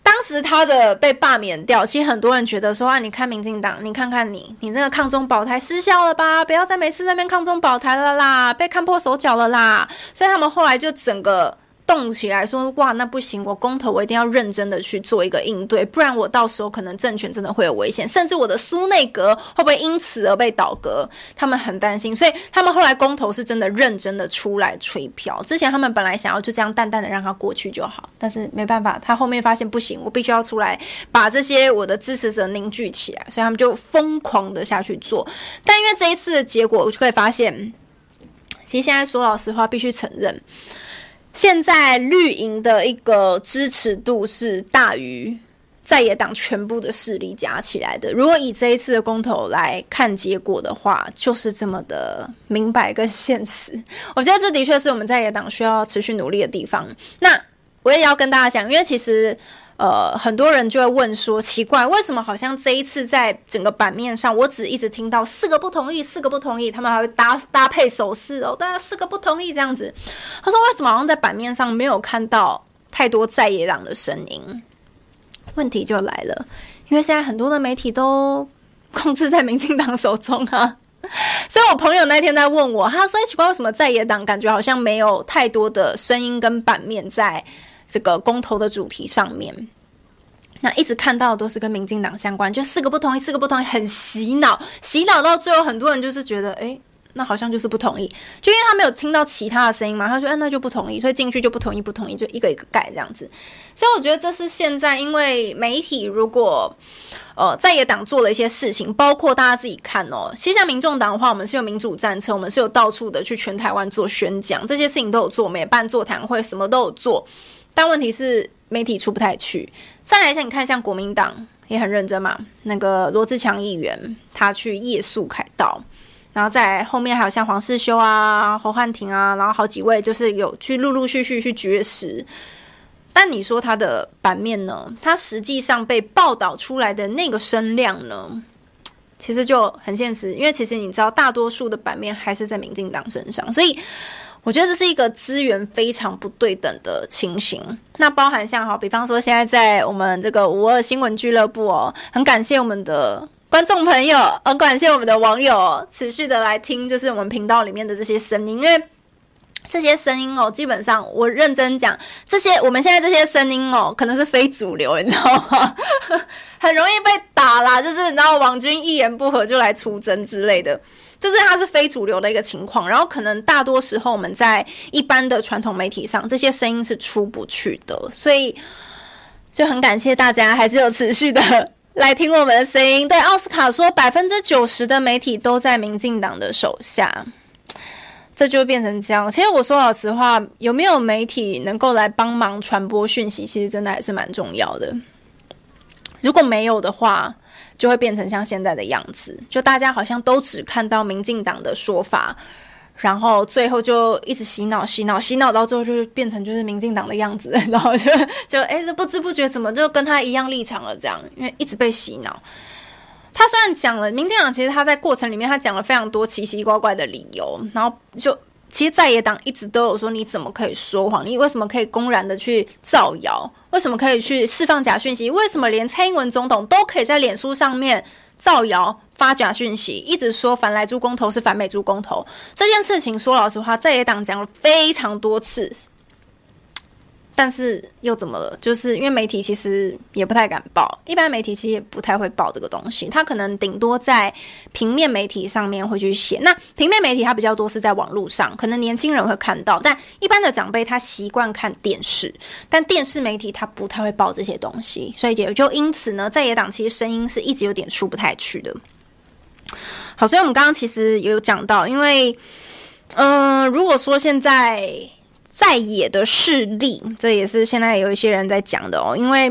Speaker 1: 当时他的被罢免掉，其实很多人觉得说啊，你看民进党，你看看你，你那个抗中保台失效了吧？不要再每次那边抗中保台了啦，被看破手脚了啦。所以他们后来就整个。动起来说哇，那不行！我公投我一定要认真的去做一个应对，不然我到时候可能政权真的会有危险，甚至我的苏内阁会不会因此而被倒阁？他们很担心，所以他们后来公投是真的认真的出来吹票。之前他们本来想要就这样淡淡的让他过去就好，但是没办法，他后面发现不行，我必须要出来把这些我的支持者凝聚起来，所以他们就疯狂的下去做。但因为这一次的结果，我就可以发现，其实现在说老实话，必须承认。现在绿营的一个支持度是大于在野党全部的势力加起来的。如果以这一次的公投来看结果的话，就是这么的明白跟现实。我觉得这的确是我们在野党需要持续努力的地方。那我也要跟大家讲，因为其实。呃，很多人就会问说，奇怪，为什么好像这一次在整个版面上，我只一直听到四个不同意，四个不同意，他们还会搭搭配手势哦，大家四个不同意这样子。他说，为什么好像在版面上没有看到太多在野党的声音？问题就来了，因为现在很多的媒体都控制在民进党手中啊。所以我朋友那天在问我，他说奇怪，为什么在野党感觉好像没有太多的声音跟版面在？这个公投的主题上面，那一直看到的都是跟民进党相关，就四个不同意，四个不同意，很洗脑，洗脑到最后，很多人就是觉得，哎，那好像就是不同意，就因为他没有听到其他的声音嘛，他说，哎，那就不同意，所以进去就不同意，不同意，就一个一个盖这样子。所以我觉得这是现在，因为媒体如果呃在野党做了一些事情，包括大家自己看哦，其实像民众党的话，我们是有民主战车，我们是有到处的去全台湾做宣讲，这些事情都有做，我们也办座谈会，什么都有做。但问题是媒体出不太去。再来一下，你看像国民党也很认真嘛，那个罗志强议员他去夜宿凯道，然后再后面还有像黄世修啊、侯汉廷啊，然后好几位就是有去陆陆续续去绝食。但你说他的版面呢？他实际上被报道出来的那个声量呢，其实就很现实，因为其实你知道，大多数的版面还是在民进党身上，所以。我觉得这是一个资源非常不对等的情形。那包含像好，比方说现在在我们这个五二新闻俱乐部哦，很感谢我们的观众朋友，很感谢我们的网友持续的来听，就是我们频道里面的这些声音，因为这些声音哦，基本上我认真讲，这些我们现在这些声音哦，可能是非主流，你知道吗？很容易被打啦，就是然后网军一言不合就来出征之类的。就是它是非主流的一个情况，然后可能大多时候我们在一般的传统媒体上，这些声音是出不去的，所以就很感谢大家还是有持续的来听我们的声音。对，奥斯卡说百分之九十的媒体都在民进党的手下，这就变成这样。其实我说老实话，有没有媒体能够来帮忙传播讯息，其实真的还是蛮重要的。如果没有的话，就会变成像现在的样子，就大家好像都只看到民进党的说法，然后最后就一直洗脑、洗脑、洗脑，到最后就变成就是民进党的样子，然后就就哎，这不知不觉怎么就跟他一样立场了？这样，因为一直被洗脑。他虽然讲了民进党，其实他在过程里面他讲了非常多奇奇怪怪的理由，然后就。其实在野党一直都有说，你怎么可以说谎？你为什么可以公然的去造谣？为什么可以去释放假讯息？为什么连蔡英文总统都可以在脸书上面造谣、发假讯息，一直说反来猪公投是反美猪公投？这件事情说老实话，在野党讲了非常多次。但是又怎么了？就是因为媒体其实也不太敢报，一般媒体其实也不太会报这个东西。他可能顶多在平面媒体上面会去写。那平面媒体它比较多是在网络上，可能年轻人会看到，但一般的长辈他习惯看电视，但电视媒体他不太会报这些东西，所以也就因此呢，在野党其实声音是一直有点出不太去的。好，所以我们刚刚其实也有讲到，因为嗯、如果说现在。在野的势力，这也是现在有一些人在讲的哦。因为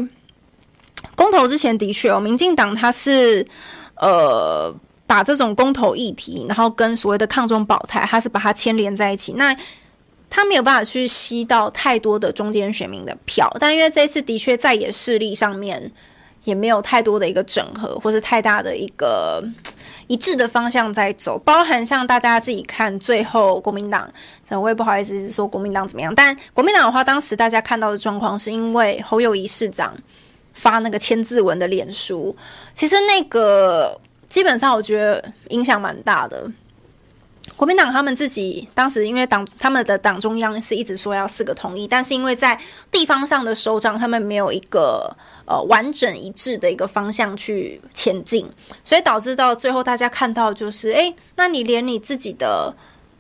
Speaker 1: 公投之前的确哦，民进党他是呃把这种公投议题，然后跟所谓的抗中保台，他是把它牵连在一起。那他没有办法去吸到太多的中间选民的票，但因为这次的确在野势力上面也没有太多的一个整合，或是太大的一个。一致的方向在走，包含像大家自己看，最后国民党，我也不好意思说国民党怎么样，但国民党的话，当时大家看到的状况是因为侯友谊市长发那个千字文的脸书，其实那个基本上我觉得影响蛮大的。国民党他们自己当时因为党他们的党中央是一直说要四个同意，但是因为在地方上的首长他们没有一个呃完整一致的一个方向去前进，所以导致到最后大家看到就是，诶，那你连你自己的。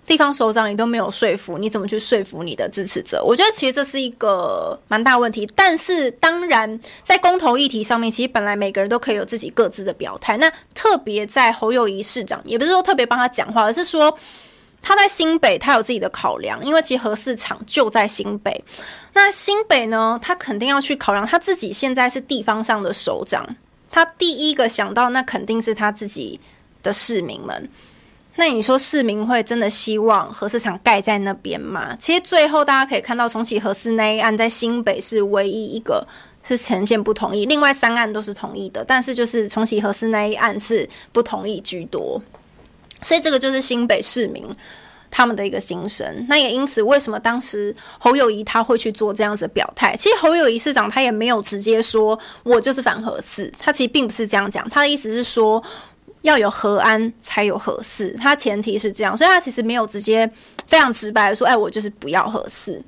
Speaker 1: 地方首长你都没有说服，你怎么去说服你的支持者？我觉得其实这是一个蛮大问题。但是当然，在公投议题上面，其实本来每个人都可以有自己各自的表态。那特别在侯友谊市长，也不是说特别帮他讲话，而是说他在新北，他有自己的考量。因为其实核四厂就在新北，那新北呢，他肯定要去考量他自己现在是地方上的首长，他第一个想到那肯定是他自己的市民们。那你说市民会真的希望核四厂盖在那边吗？其实最后大家可以看到，重启核四那一案在新北是唯一一个是呈现不同意，另外三案都是同意的，但是就是重启核四那一案是不同意居多，所以这个就是新北市民他们的一个心声。那也因此，为什么当时侯友谊他会去做这样子表态？其实侯友谊市长他也没有直接说我就是反核四，他其实并不是这样讲，他的意思是说。要有和安才有核四，它前提是这样，所以他其实没有直接非常直白的说，哎，我就是不要合适。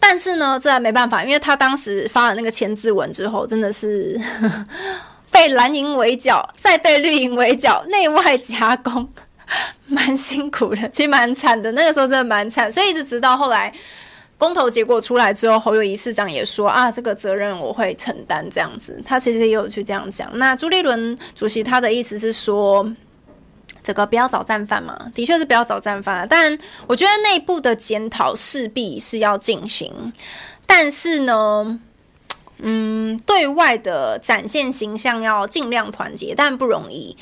Speaker 1: 但是呢，这还没办法，因为他当时发了那个签字文之后，真的是 被蓝营围剿，再被绿营围剿，内外夹攻，蛮辛苦的，其实蛮惨的。那个时候真的蛮惨，所以一直直到后来。公投结果出来之后，侯友谊市长也说啊，这个责任我会承担，这样子，他其实也有去这样讲。那朱立伦主席他的意思是说，这个不要找战犯嘛，的确是不要找战犯。但我觉得内部的检讨势必是要进行，但是呢，嗯，对外的展现形象要尽量团结，但不容易。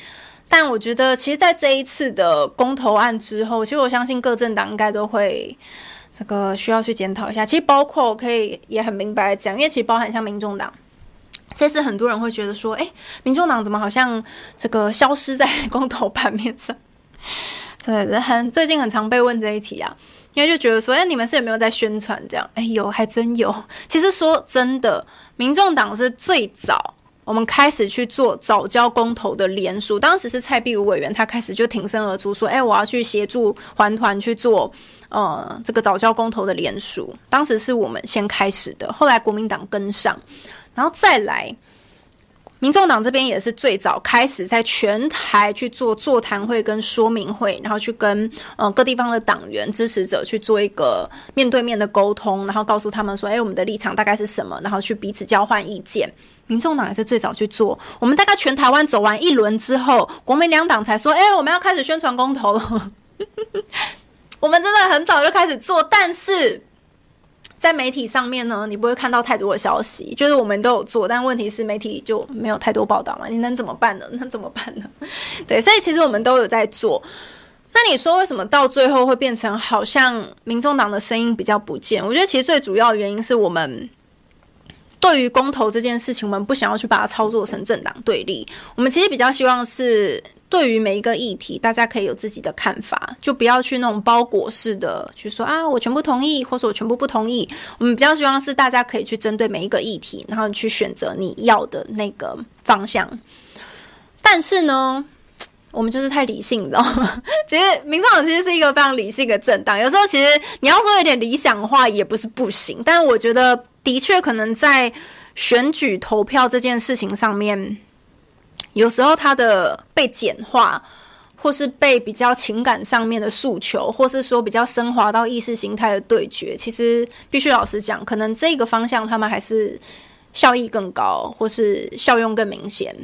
Speaker 1: 但我觉得，其实，在这一次的公投案之后，其实我相信各政党应该都会。这个需要去检讨一下。其实包括我可以也很明白讲，因为其实包含像民众党，这次很多人会觉得说，哎，民众党怎么好像这个消失在公投盘面上？对，很最近很常被问这一题啊，因为就觉得说，哎，你们是有没有在宣传这样？哎，有，还真有。其实说真的，民众党是最早。我们开始去做早教公投的联署，当时是蔡壁如委员，他开始就挺身而出说：“哎，我要去协助环团去做，呃，这个早教公投的联署。”当时是我们先开始的，后来国民党跟上，然后再来，民众党这边也是最早开始在全台去做座谈会跟说明会，然后去跟呃各地方的党员支持者去做一个面对面的沟通，然后告诉他们说：“哎，我们的立场大概是什么？”然后去彼此交换意见。民众党也是最早去做，我们大概全台湾走完一轮之后，国民两党才说：“哎、我们要开始宣传公投了。” 我们真的很早就开始做，但是在媒体上面呢，你不会看到太多的消息。就是我们都有做，但问题是媒体就没有太多报道嘛？你能怎么办呢？能怎么办呢？对，所以其实我们都有在做。那你说为什么到最后会变成好像民众党的声音比较不见？我觉得其实最主要的原因是我们。对于公投这件事情，我们不想要去把它操作成政党对立。我们其实比较希望是，对于每一个议题，大家可以有自己的看法，就不要去那种包裹式的去说啊，我全部同意，或者我全部不同意。我们比较希望是大家可以去针对每一个议题，然后去选择你要的那个方向。但是呢，我们就是太理性，你知道吗？其实民众党其实是一个非常理性的政党，有时候其实你要说有点理想化也不是不行，但是我觉得。的确，可能在选举投票这件事情上面，有时候他的被简化，或是被比较情感上面的诉求，或是说比较升华到意识形态的对决，其实必须老实讲，可能这个方向他们还是效益更高，或是效用更明显。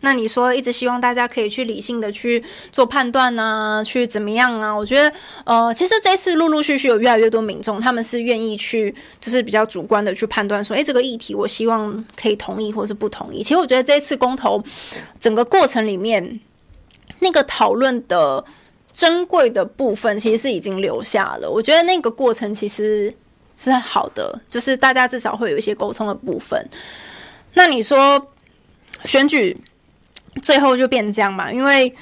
Speaker 1: 那你说一直希望大家可以去理性的去做判断啊，去怎么样啊？我觉得，呃，其实这次陆陆续续有越来越多民众，他们是愿意去，就是比较主观的去判断说，诶，这个议题我希望可以同意或是不同意。其实我觉得这一次公投整个过程里面，那个讨论的珍贵的部分，其实是已经留下了。我觉得那个过程其实是好的，就是大家至少会有一些沟通的部分。那你说选举？最后就变这样嘛，因为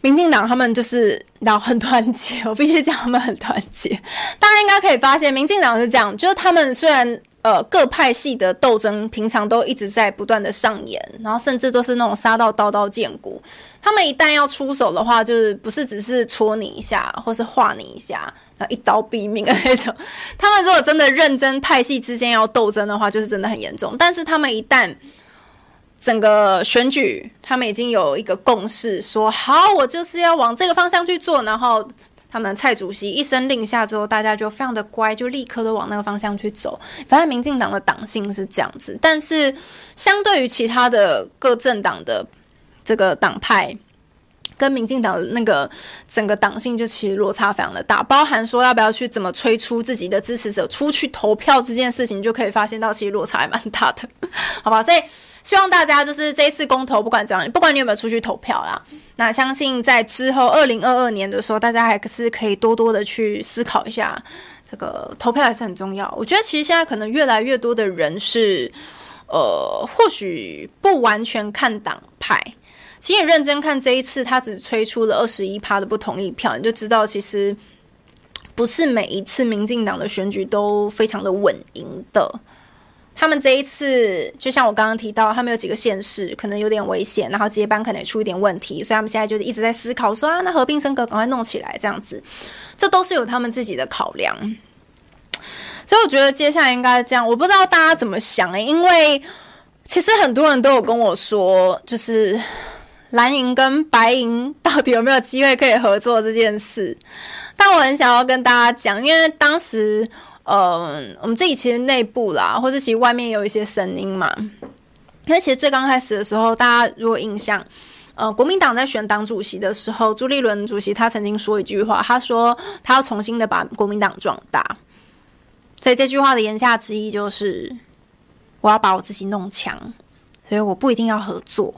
Speaker 1: 民进党他们就是然后很团结，我必须讲他们很团结。大家应该可以发现，民进党是这样，就是他们虽然呃各派系的斗争平常都一直在不断的上演，然后甚至都是那种杀到刀刀见骨，他们一旦要出手的话，就是不是只是戳你一下，或是划你一下，然后一刀毙命的那种。他们如果真的认真派系之间要斗争的话，就是真的很严重。但是他们一旦整个选举，他们已经有一个共识，说好，我就是要往这个方向去做。然后，他们蔡主席一声令下之后，大家就非常的乖，就立刻都往那个方向去走。反正民进党的党性是这样子，但是相对于其他的各政党的这个党派，跟民进党的那个整个党性就其实落差非常的大，包含说要不要去怎么催出自己的支持者出去投票这件事情，就可以发现到其实落差还蛮大的，好吧？所以希望大家就是这一次公投，不管怎样，不管你有没有出去投票啦，那相信在之后二零二二年的时候，大家还是可以多多的去思考一下，这个投票还是很重要。我觉得其实现在可能越来越多的人是，呃，或许不完全看党派。其实你认真看这一次，他只催出了二十一趴的不同意票，你就知道其实不是每一次民进党的选举都非常的稳赢的。他们这一次，就像我刚刚提到，他们有几个县市可能有点危险，然后接班可能也出一点问题，所以他们现在就是一直在思考说啊，那合并升格赶快弄起来这样子，这都是有他们自己的考量。所以我觉得接下来应该这样，我不知道大家怎么想诶，因为其实很多人都有跟我说，就是。蓝营跟白营到底有没有机会可以合作这件事？但我很想要跟大家讲，因为当时，呃，我们自己其实内部啦，或者其实外面有一些声音嘛。因为其实最刚开始的时候，大家如果印象，呃，国民党在选党主席的时候，朱立伦主席他曾经说一句话，他说他要重新的把国民党壮大。所以这句话的言下之意就是，我要把我自己弄强，所以我不一定要合作。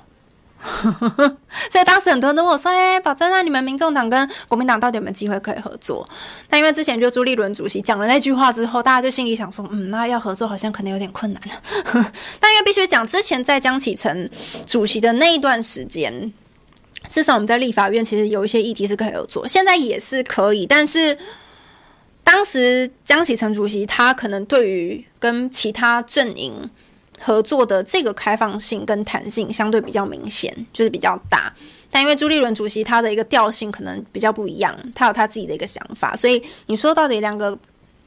Speaker 1: 所以当时很多人都问我说：“哎、欸，宝珍，那你们民众党跟国民党到底有没有机会可以合作？”但因为之前就朱立伦主席讲了那句话之后，大家就心里想说：“嗯，那要合作好像可能有点困难。” 但因为必须讲，之前在江启臣主席的那一段时间，至少我们在立法院其实有一些议题是可以合作，现在也是可以。但是当时江启臣主席他可能对于跟其他阵营。合作的这个开放性跟弹性相对比较明显，就是比较大。但因为朱立伦主席他的一个调性可能比较不一样，他有他自己的一个想法，所以你说到底两个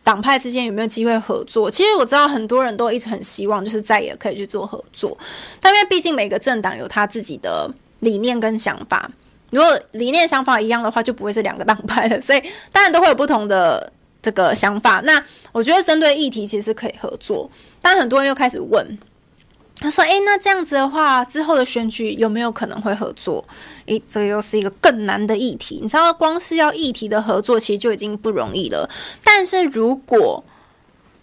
Speaker 1: 党派之间有没有机会合作？其实我知道很多人都一直很希望，就是再也可以去做合作。但因为毕竟每个政党有他自己的理念跟想法，如果理念想法一样的话，就不会是两个党派了。所以当然都会有不同的。这个想法，那我觉得针对议题其实可以合作，但很多人又开始问，他说：“诶，那这样子的话，之后的选举有没有可能会合作？”诶，这又是一个更难的议题。你知道，光是要议题的合作，其实就已经不容易了。但是如果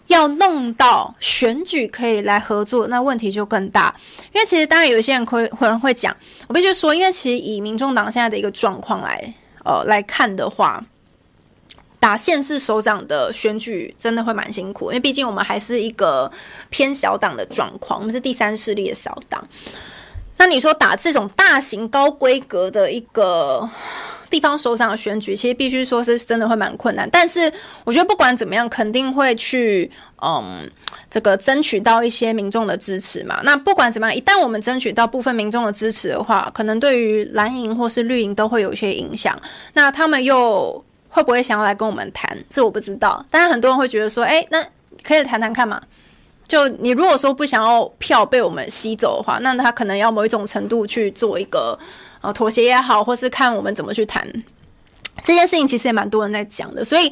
Speaker 1: 要弄到选举可以来合作，那问题就更大。因为其实当然有一些人会可能会讲，我必须说，因为其实以民众党现在的一个状况来呃来看的话。打县市首长的选举真的会蛮辛苦，因为毕竟我们还是一个偏小党的状况，我们是第三势力的小党。那你说打这种大型高规格的一个地方首长的选举，其实必须说是真的会蛮困难。但是我觉得不管怎么样，肯定会去嗯这个争取到一些民众的支持嘛。那不管怎么样，一旦我们争取到部分民众的支持的话，可能对于蓝营或是绿营都会有一些影响。那他们又。会不会想要来跟我们谈？这我不知道。但是很多人会觉得说，哎，那可以谈谈看嘛。就你如果说不想要票被我们吸走的话，那他可能要某一种程度去做一个呃妥协也好，或是看我们怎么去谈这件事情。其实也蛮多人在讲的，所以。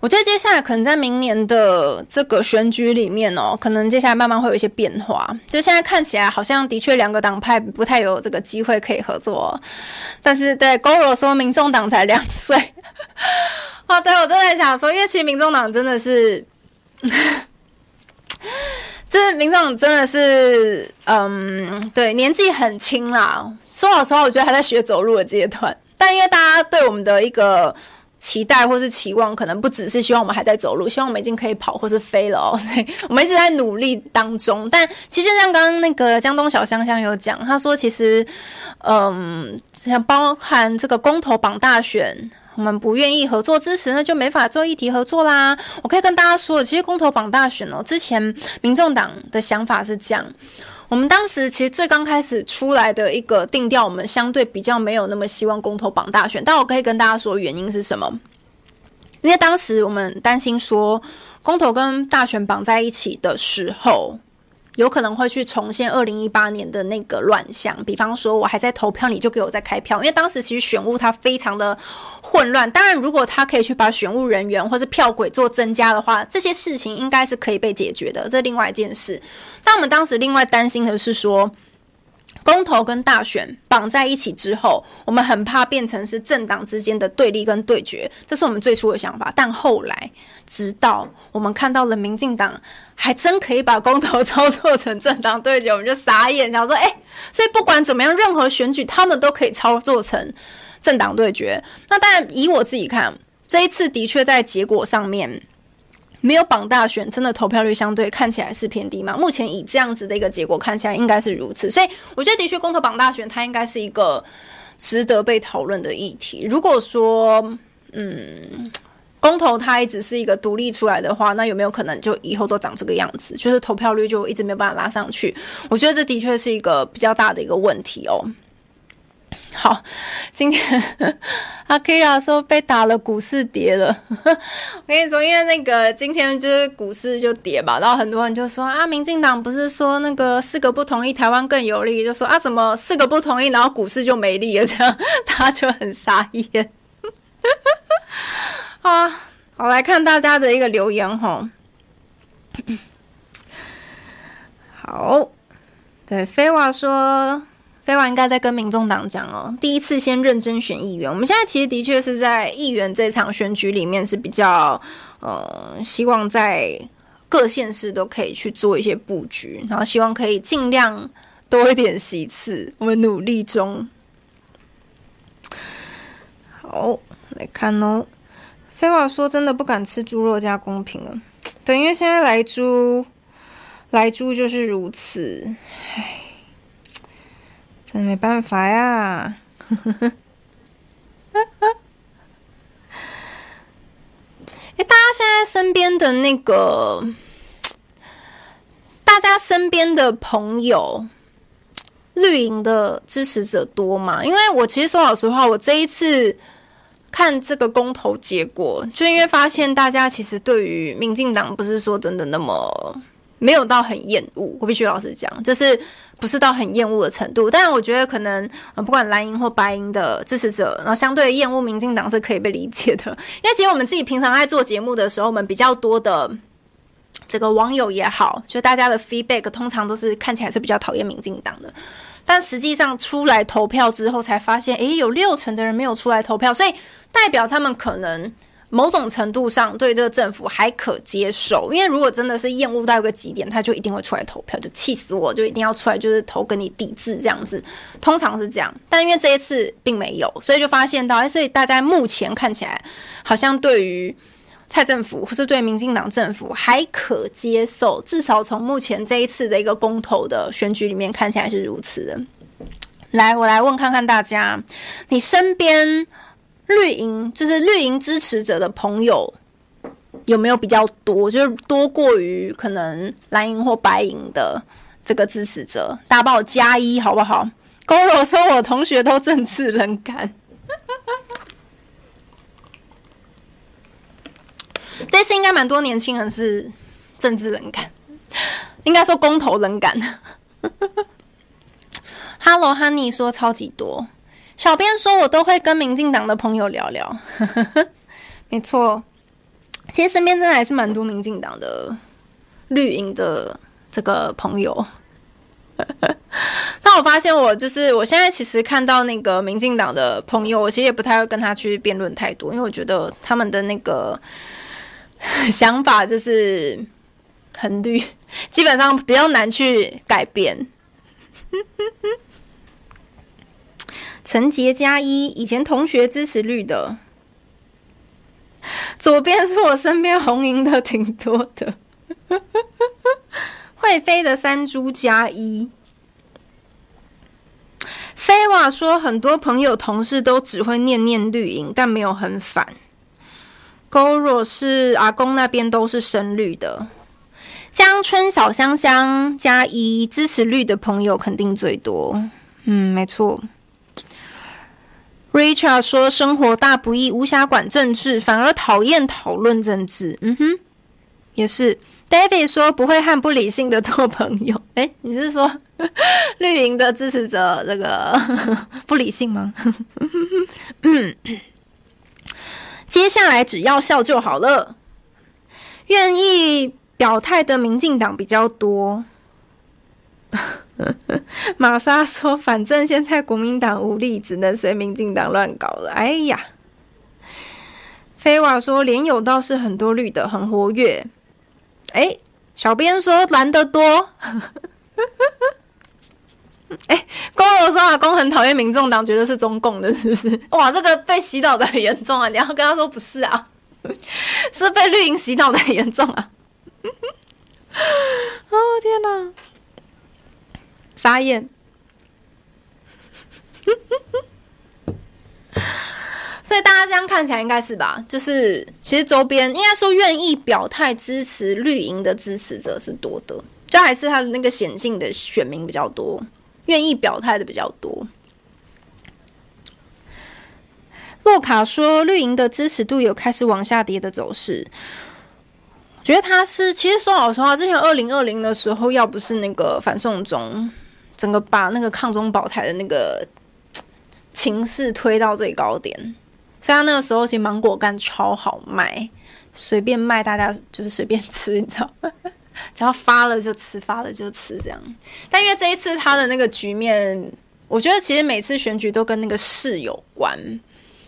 Speaker 1: 我觉得接下来可能在明年的这个选举里面哦，可能接下来慢慢会有一些变化。就现在看起来，好像的确两个党派不太有这个机会可以合作。但是对勾罗说，民众党才两岁。哦，对，我正在想说，因为其实民众党真的是，就是民众真的是，嗯，对，年纪很轻啦。说老实话，我觉得还在学走路的阶段。但因为大家对我们的一个。期待或是期望，可能不只是希望我们还在走路，希望我们已经可以跑或是飞了哦。所以我们一直在努力当中。但其实像刚刚那个江东小香香有讲，他说其实，嗯，像包含这个公投榜大选，我们不愿意合作支持，那就没法做议题合作啦。我可以跟大家说，其实公投榜大选哦，之前民众党的想法是这样。我们当时其实最刚开始出来的一个定调，我们相对比较没有那么希望公投绑大选，但我可以跟大家说原因是什么？因为当时我们担心说公投跟大选绑在一起的时候。有可能会去重现二零一八年的那个乱象，比方说我还在投票，你就给我在开票，因为当时其实选务它非常的混乱。当然，如果他可以去把选务人员或是票轨做增加的话，这些事情应该是可以被解决的，这另外一件事。但我们当时另外担心的是说，公投跟大选绑在一起之后，我们很怕变成是政党之间的对立跟对决，这是我们最初的想法。但后来，直到我们看到了民进党还真可以把公投操作成政党对决，我们就傻眼，想说：哎、所以不管怎么样，任何选举他们都可以操作成政党对决。那当然，以我自己看，这一次的确在结果上面。没有绑大选，真的投票率相对看起来是偏低嘛？目前以这样子的一个结果看起来应该是如此，所以我觉得的确公投绑大选它应该是一个值得被讨论的议题。如果说嗯，公投它一直是一个独立出来的话，那有没有可能就以后都长这个样子？就是投票率就一直没有办法拉上去？我觉得这的确是一个比较大的一个问题哦。好，今天阿 Kira 说被打了，股市跌了。我跟你说，因为那个今天就是股市就跌吧，然后很多人就说啊，民进党不是说那个四个不同意台湾更有利，就说啊，怎么四个不同意，然后股市就没利了？这样 他就很傻眼。啊，我来看大家的一个留言哈。好，对，飞娃说。飞娃应该在跟民众党讲哦，第一次先认真选议员。我们现在其实的确是在议员这场选举里面是比较，呃，希望在各县市都可以去做一些布局，然后希望可以尽量多一点席次。我们努力中。好，来看哦。飞话说真的不敢吃猪肉加公平了，对，因为现在来猪，来猪就是如此，唉。真没办法呀！哎，大家现在身边的那个，大家身边的朋友，绿营的支持者多吗？因为我其实说老实话，我这一次看这个公投结果，就因为发现大家其实对于民进党不是说真的那么。没有到很厌恶，我必须老实讲，就是不是到很厌恶的程度。但是我觉得可能，不管蓝营或白营的支持者，然后相对厌恶民进党是可以被理解的。因为其实我们自己平常在做节目的时候，我们比较多的这个网友也好，就大家的 feedback 通常都是看起来是比较讨厌民进党的。但实际上出来投票之后，才发现，诶，有六成的人没有出来投票，所以代表他们可能。某种程度上对这个政府还可接受，因为如果真的是厌恶到一个极点，他就一定会出来投票，就气死我，就一定要出来，就是投跟你抵制这样子，通常是这样。但因为这一次并没有，所以就发现到，哎，所以大家目前看起来好像对于蔡政府或是对民进党政府还可接受，至少从目前这一次的一个公投的选举里面看起来是如此的。来，我来问看看大家，你身边。绿营就是绿营支持者的朋友有没有比较多？就是多过于可能蓝营或白营的这个支持者，大家帮我加一好不好？勾若说我同学都政治冷感，这次应该蛮多年轻人是政治冷感，应该说公投冷感。Hello Honey 说超级多。小编说：“我都会跟民进党的朋友聊聊。”没错，其实身边真的还是蛮多民进党的绿营的这个朋友。但我发现，我就是我现在其实看到那个民进党的朋友，我其实也不太会跟他去辩论太多，因为我觉得他们的那个 想法就是很绿，基本上比较难去改变。陈杰加一，以前同学支持绿的，左边是我身边红营的挺多的，会飞的山猪加一，飞瓦说很多朋友同事都只会念念绿营，但没有很反。勾若是阿公那边都是深绿的，江春小香香加一，支持绿的朋友肯定最多。嗯，没错。Richard 说：“生活大不易，无暇管政治，反而讨厌讨论政治。”嗯哼，也是。David 说：“不会和不理性的做朋友。”诶，你是说 绿营的支持者这个 不理性吗？嗯，接下来只要笑就好了。愿意表态的民进党比较多。玛莎说：“反正现在国民党无力，只能随民进党乱搞了。”哎呀，飞瓦说：“连友倒是很多绿的，很活跃。”哎，小编说蓝的多。哎，公柔说阿公很讨厌民众党，觉得是中共的，是不是？哇，这个被洗脑的很严重啊！你要跟他说不是啊，是被绿营洗脑的很严重啊！哦天哪！傻眼，所以大家这样看起来应该是吧？就是其实周边应该说愿意表态支持绿营的支持者是多的，就还是他的那个显性的选民比较多，愿意表态的比较多。洛卡说绿营的支持度有开始往下跌的走势，觉得他是其实说老实话，之前二零二零的时候，要不是那个反送中。整个把那个抗中保台的那个情势推到最高点，所以他那个时候其实芒果干超好卖，随便卖，大家就是随便吃，你知道？只要发了就吃，发了就吃这样。但因为这一次他的那个局面，我觉得其实每次选举都跟那个势有关。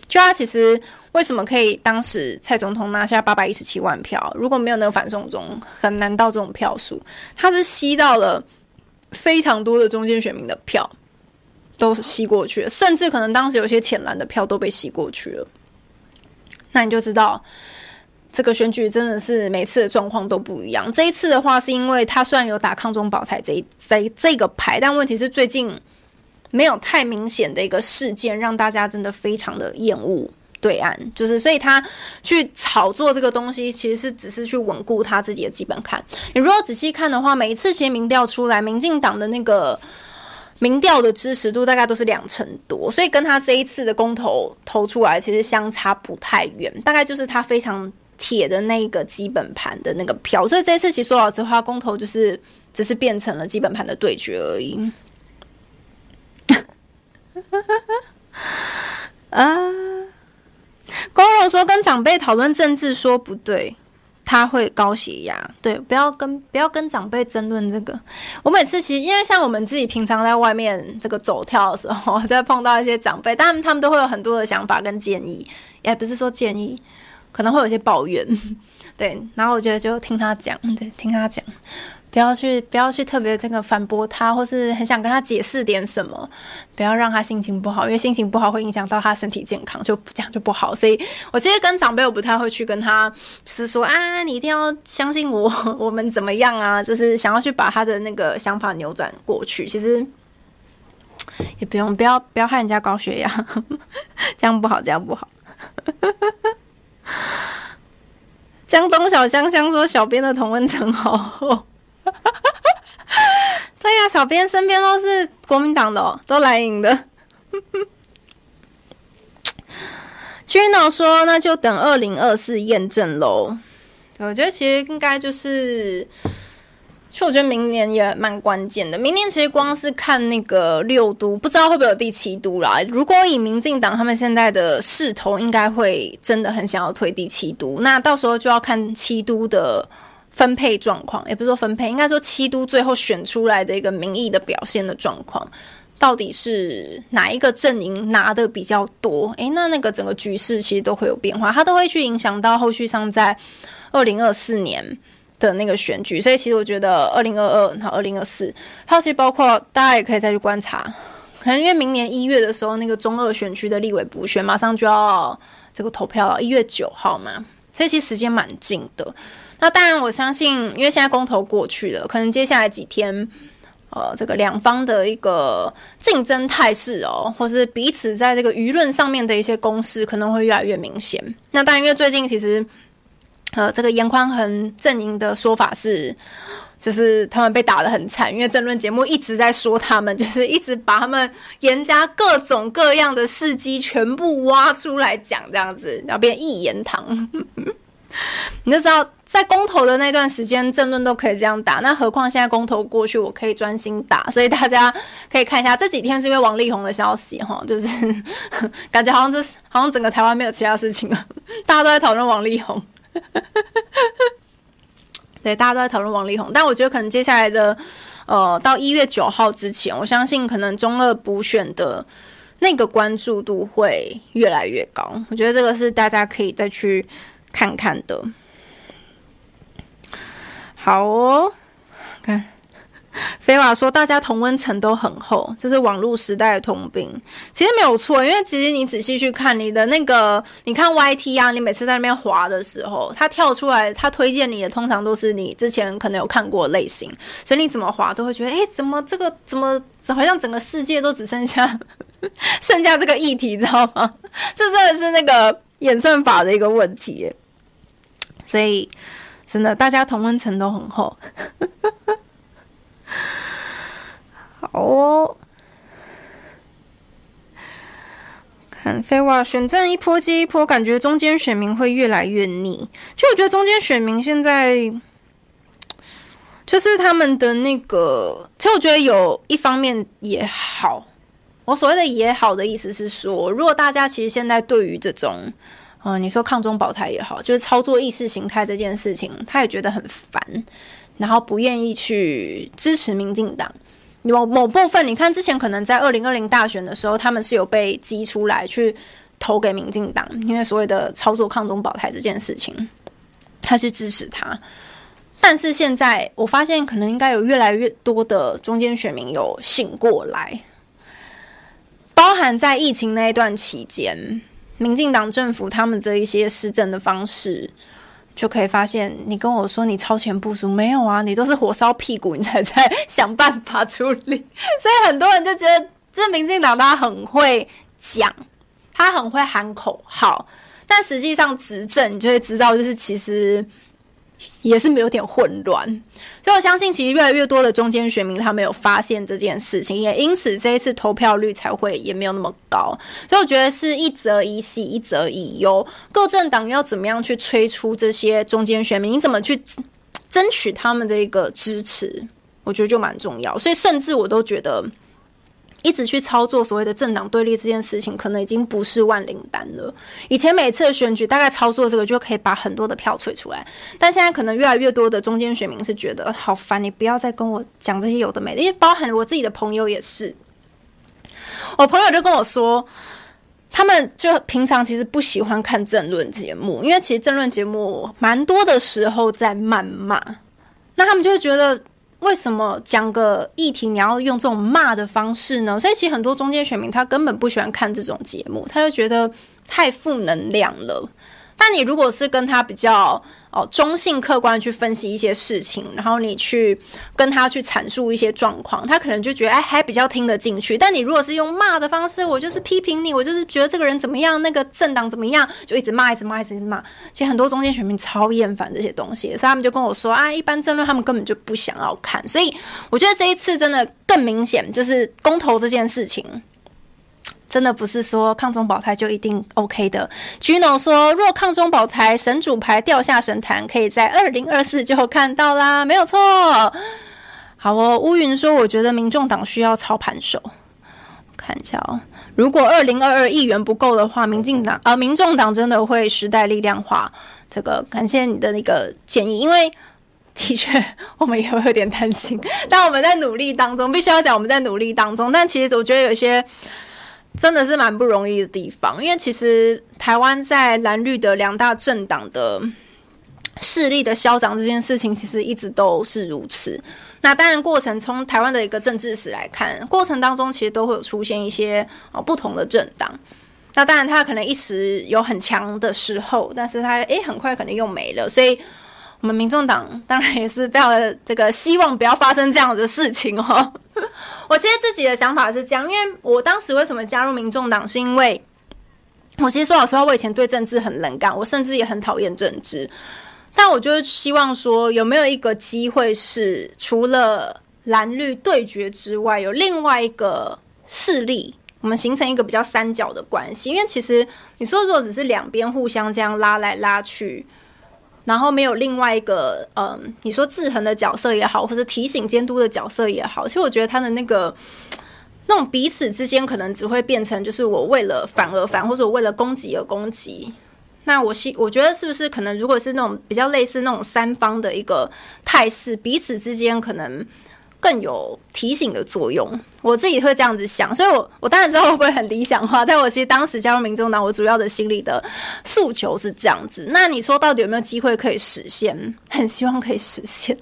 Speaker 1: 就他其实为什么可以当时蔡总统拿下八百一十七万票，如果没有那个反送中，很难到这种票数。他是吸到了。非常多的中间选民的票都吸过去了，甚至可能当时有些浅蓝的票都被吸过去了。那你就知道这个选举真的是每次的状况都不一样。这一次的话，是因为他虽然有打抗中保台这一这这个牌，但问题是最近没有太明显的一个事件，让大家真的非常的厌恶。对岸就是，所以他去炒作这个东西，其实是只是去稳固他自己的基本盘。你如果仔细看的话，每一次其实民调出来，民进党的那个民调的支持度大概都是两成多，所以跟他这一次的公投投出来，其实相差不太远，大概就是他非常铁的那个基本盘的那个票。所以这一次其实说老实话，公投就是只是变成了基本盘的对决而已。啊。公友说跟长辈讨论政治说不对，他会高血压。对，不要跟不要跟长辈争论这个。我每次其实因为像我们自己平常在外面这个走跳的时候，在碰到一些长辈，当然他们都会有很多的想法跟建议，也不是说建议，可能会有些抱怨。对，然后我觉得就听他讲，对，听他讲。不要去，不要去特别这个反驳他，或是很想跟他解释点什么，不要让他心情不好，因为心情不好会影响到他身体健康，就这样就不好。所以我其实跟长辈，我不太会去跟他，就是说啊，你一定要相信我，我们怎么样啊？就是想要去把他的那个想法扭转过去。其实也不用，不要不要害人家高血压，这样不好，这样不好。江东小香香说：“小编的同温层好厚。”对呀、小编身边都是国民党的、都来赢的。Gino 说：“那就等二零二四验证喽。”我觉得其实应该就是，其实我觉得明年也蛮关键的。明年其实光是看那个六都，不知道会不会有第七都啦。如果以民进党他们现在的势头，应该会真的很想要推第七都。那到时候就要看七都的。分配状况，也不是说分配，应该说七都最后选出来的一个民意的表现的状况，到底是哪一个阵营拿的比较多？诶，那那个整个局势其实都会有变化，它都会去影响到后续上在二零二四年的那个选举。所以其实我觉得二零二二和二零二四，还有其实包括大家也可以再去观察，可能因为明年一月的时候，那个中二选区的立委补选马上就要这个投票了，一月九号嘛，所以其实时间蛮近的。那当然，我相信，因为现在公投过去了，可能接下来几天，呃，这个两方的一个竞争态势哦，或是彼此在这个舆论上面的一些攻势，可能会越来越明显。那当然，因为最近其实，呃，这个严宽恒阵营的说法是，就是他们被打得很惨，因为政论节目一直在说他们，就是一直把他们严家各种各样的事迹全部挖出来讲，这样子，然后变一言堂。你就知道，在公投的那段时间，政论都可以这样打，那何况现在公投过去，我可以专心打。所以大家可以看一下这几天是因为王力宏的消息，哈，就是 感觉好像这好像整个台湾没有其他事情了，大家都在讨论王力宏。对，大家都在讨论王力宏，但我觉得可能接下来的呃，到一月九号之前，我相信可能中二补选的那个关注度会越来越高。我觉得这个是大家可以再去看看的。好哦，看。飞瓦说：“大家同温层都很厚，这是网络时代的通病。其实没有错，因为其实你仔细去看你的那个，你看 YT 啊，你每次在那边滑的时候，它跳出来，它推荐你的通常都是你之前可能有看过的类型，所以你怎么滑都会觉得，哎，怎么这个怎么好像整个世界都只剩下 剩下这个议题，知道吗？这真的是那个演算法的一个问题。所以真的，大家同温层都很厚。”哦，看废话，选战一波接一波，感觉中间选民会越来越腻。其实我觉得中间选民现在就是他们的那个，其实我觉得有一方面也好。我所谓的也好的意思是说，如果大家其实现在对于这种，嗯、你说抗中保台也好，就是操作意识形态这件事情，他也觉得很烦。然后不愿意去支持民进党，有某部分，你看之前可能在二零二零大选的时候，他们是有被激出来去投给民进党，因为所谓的操作抗中保台这件事情，他去支持他。但是现在我发现，可能应该有越来越多的中间选民有醒过来，包含在疫情那一段期间，民进党政府他们的一些施政的方式。就可以发现，你跟我说你超前部署没有啊？你都是火烧屁股，你才 在想办法处理。所以很多人就觉得，这民进党他很会讲，他很会喊口号，但实际上执政，你就会知道，就是其实。也是没有点混乱，所以我相信，其实越来越多的中间选民他没有发现这件事情，也因此这一次投票率才会也没有那么高。所以我觉得是一则以喜，一则以忧。各政党要怎么样去催出这些中间选民？你怎么去 争取他们的一个支持？我觉得就蛮重要。所以甚至我都觉得。一直去操作所谓的政党对立这件事情，可能已经不是万灵丹了。以前每次的选举，大概操作这个就可以把很多的票催出来，但现在可能越来越多的中间选民是觉得好烦，你不要再跟我讲这些有的没的。因为包含我自己的朋友也是，我朋友就跟我说，他们就平常其实不喜欢看政论节目，因为其实政论节目蛮多的时候在谩骂，那他们就会觉得。为什么讲个议题你要用这种骂的方式呢？所以其实很多中间选民他根本不喜欢看这种节目，他就觉得太负能量了。但你如果是跟他比较哦中性客观去分析一些事情，然后你去跟他去阐述一些状况，他可能就觉得哎还比较听得进去。但你如果是用骂的方式，我就是批评你，我就是觉得这个人怎么样，那个政党怎么样，就一直骂，一直骂，一直骂。其实很多中间选民超厌烦这些东西，所以他们就跟我说啊，一般争论他们根本就不想要看。所以我觉得这一次真的更明显，就是公投这件事情。真的不是说抗中保台就一定 OK 的。Gino 说，若抗中保台神主牌掉下神坛，可以在二零二四就看到啦，没有错。好哦，乌云说，我觉得民众党需要操盘手。看一下哦，如果二零二二议员不够的话，民进党啊、民众党真的会时代力量化。这个感谢你的那个建议，因为 的确我们也会有点担心，但我们在努力当中，必须要讲我们在努力当中。但其实我觉得有些。真的是蛮不容易的地方，因为其实台湾在蓝绿的两大政党的势力的消长这件事情，其实一直都是如此。那当然，过程从台湾的一个政治史来看，过程当中其实都会有出现一些啊不同的政党。那当然，他可能一时有很强的时候，但是他诶很快可能又没了。所以，我们民众党当然也是非常的这个希望不要发生这样的事情哦。我其实自己的想法是这样，因为我当时为什么加入民众党，是因为我其实说老实话，我以前对政治很冷感，我甚至也很讨厌政治。但我就是希望说，有没有一个机会是除了蓝绿对决之外，有另外一个势力，我们形成一个比较三角的关系。因为其实你说如果只是两边互相这样拉来拉去。然后没有另外一个，嗯，你说制衡的角色也好，或者提醒监督的角色也好，其实我觉得他的那个那种彼此之间可能只会变成，就是我为了反而反，或者我为了攻击而攻击。那我希我觉得是不是可能，如果是那种比较类似那种三方的一个态势，彼此之间可能更有提醒的作用，我自己会这样子想，所以我我当然知道会不会很理想化，但我其实当时加入民众党，我主要的心理的诉求是这样子。那你说到底有没有机会可以实现？很希望可以实现，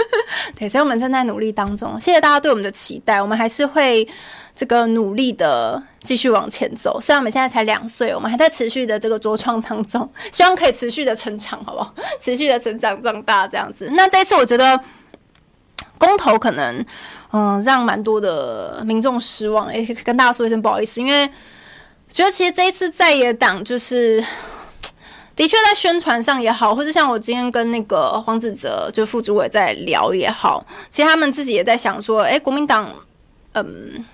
Speaker 1: 对，所以我们正在努力当中。谢谢大家对我们的期待，我们还是会这个努力的继续往前走。虽然我们现在才两岁，我们还在持续的这个茁壮当中，希望可以持续的成长，好不好？持续的成长壮大这样子。那这一次我觉得。公投可能，嗯，让蛮多的民众失望。哎，跟大家说一声不好意思，因为觉得其实这一次在野党就是，的确在宣传上也好，或者像我今天跟那个黄子哲就副主委在聊也好，其实他们自己也在想说，哎，国民党，嗯，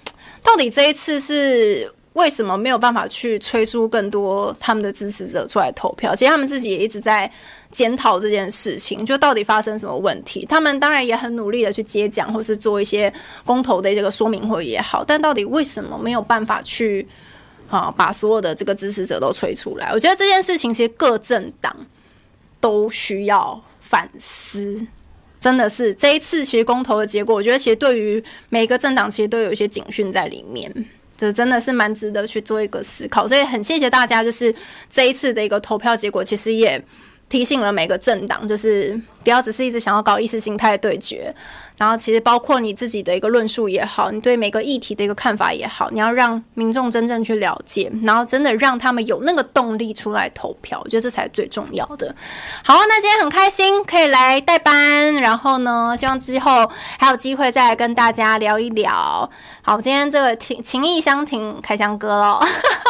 Speaker 1: 到底这一次是。为什么没有办法去催促更多他们的支持者出来投票？其实他们自己也一直在检讨这件事情，就到底发生什么问题？他们当然也很努力的去接讲，或是做一些公投的这个说明会也好，但到底为什么没有办法去啊把所有的这个支持者都催出来？我觉得这件事情其实各政党都需要反思，真的是这一次其实公投的结果，我觉得其实对于每个政党其实都有一些警讯在里面。这真的是蛮值得去做一个思考，所以很谢谢大家，就是这一次的一个投票结果，其实也提醒了每个政党，就是不要只是一直想要搞意识形态对决。然后，其实包括你自己的一个论述也好，你对每个议题的一个看法也好，你要让民众真正去了解，然后真的让他们有那个动力出来投票，我觉得这才是最重要的。好，那今天很开心可以来代班，然后呢，希望之后还有机会再来跟大家聊一聊。好，今天这个挺情意相挺开箱哥喽，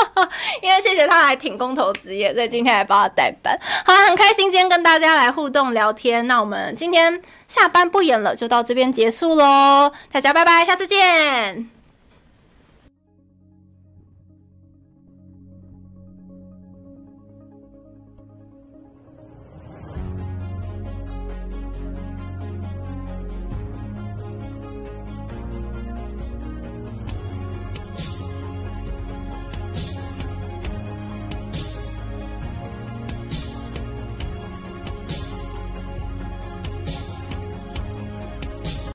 Speaker 1: 因为谢谢他来挺工头职业，所以今天来帮他代班。好，很开心今天跟大家来互动聊天。那我们今天。下班不演了，就到这边结束喽，大家拜拜，下次见。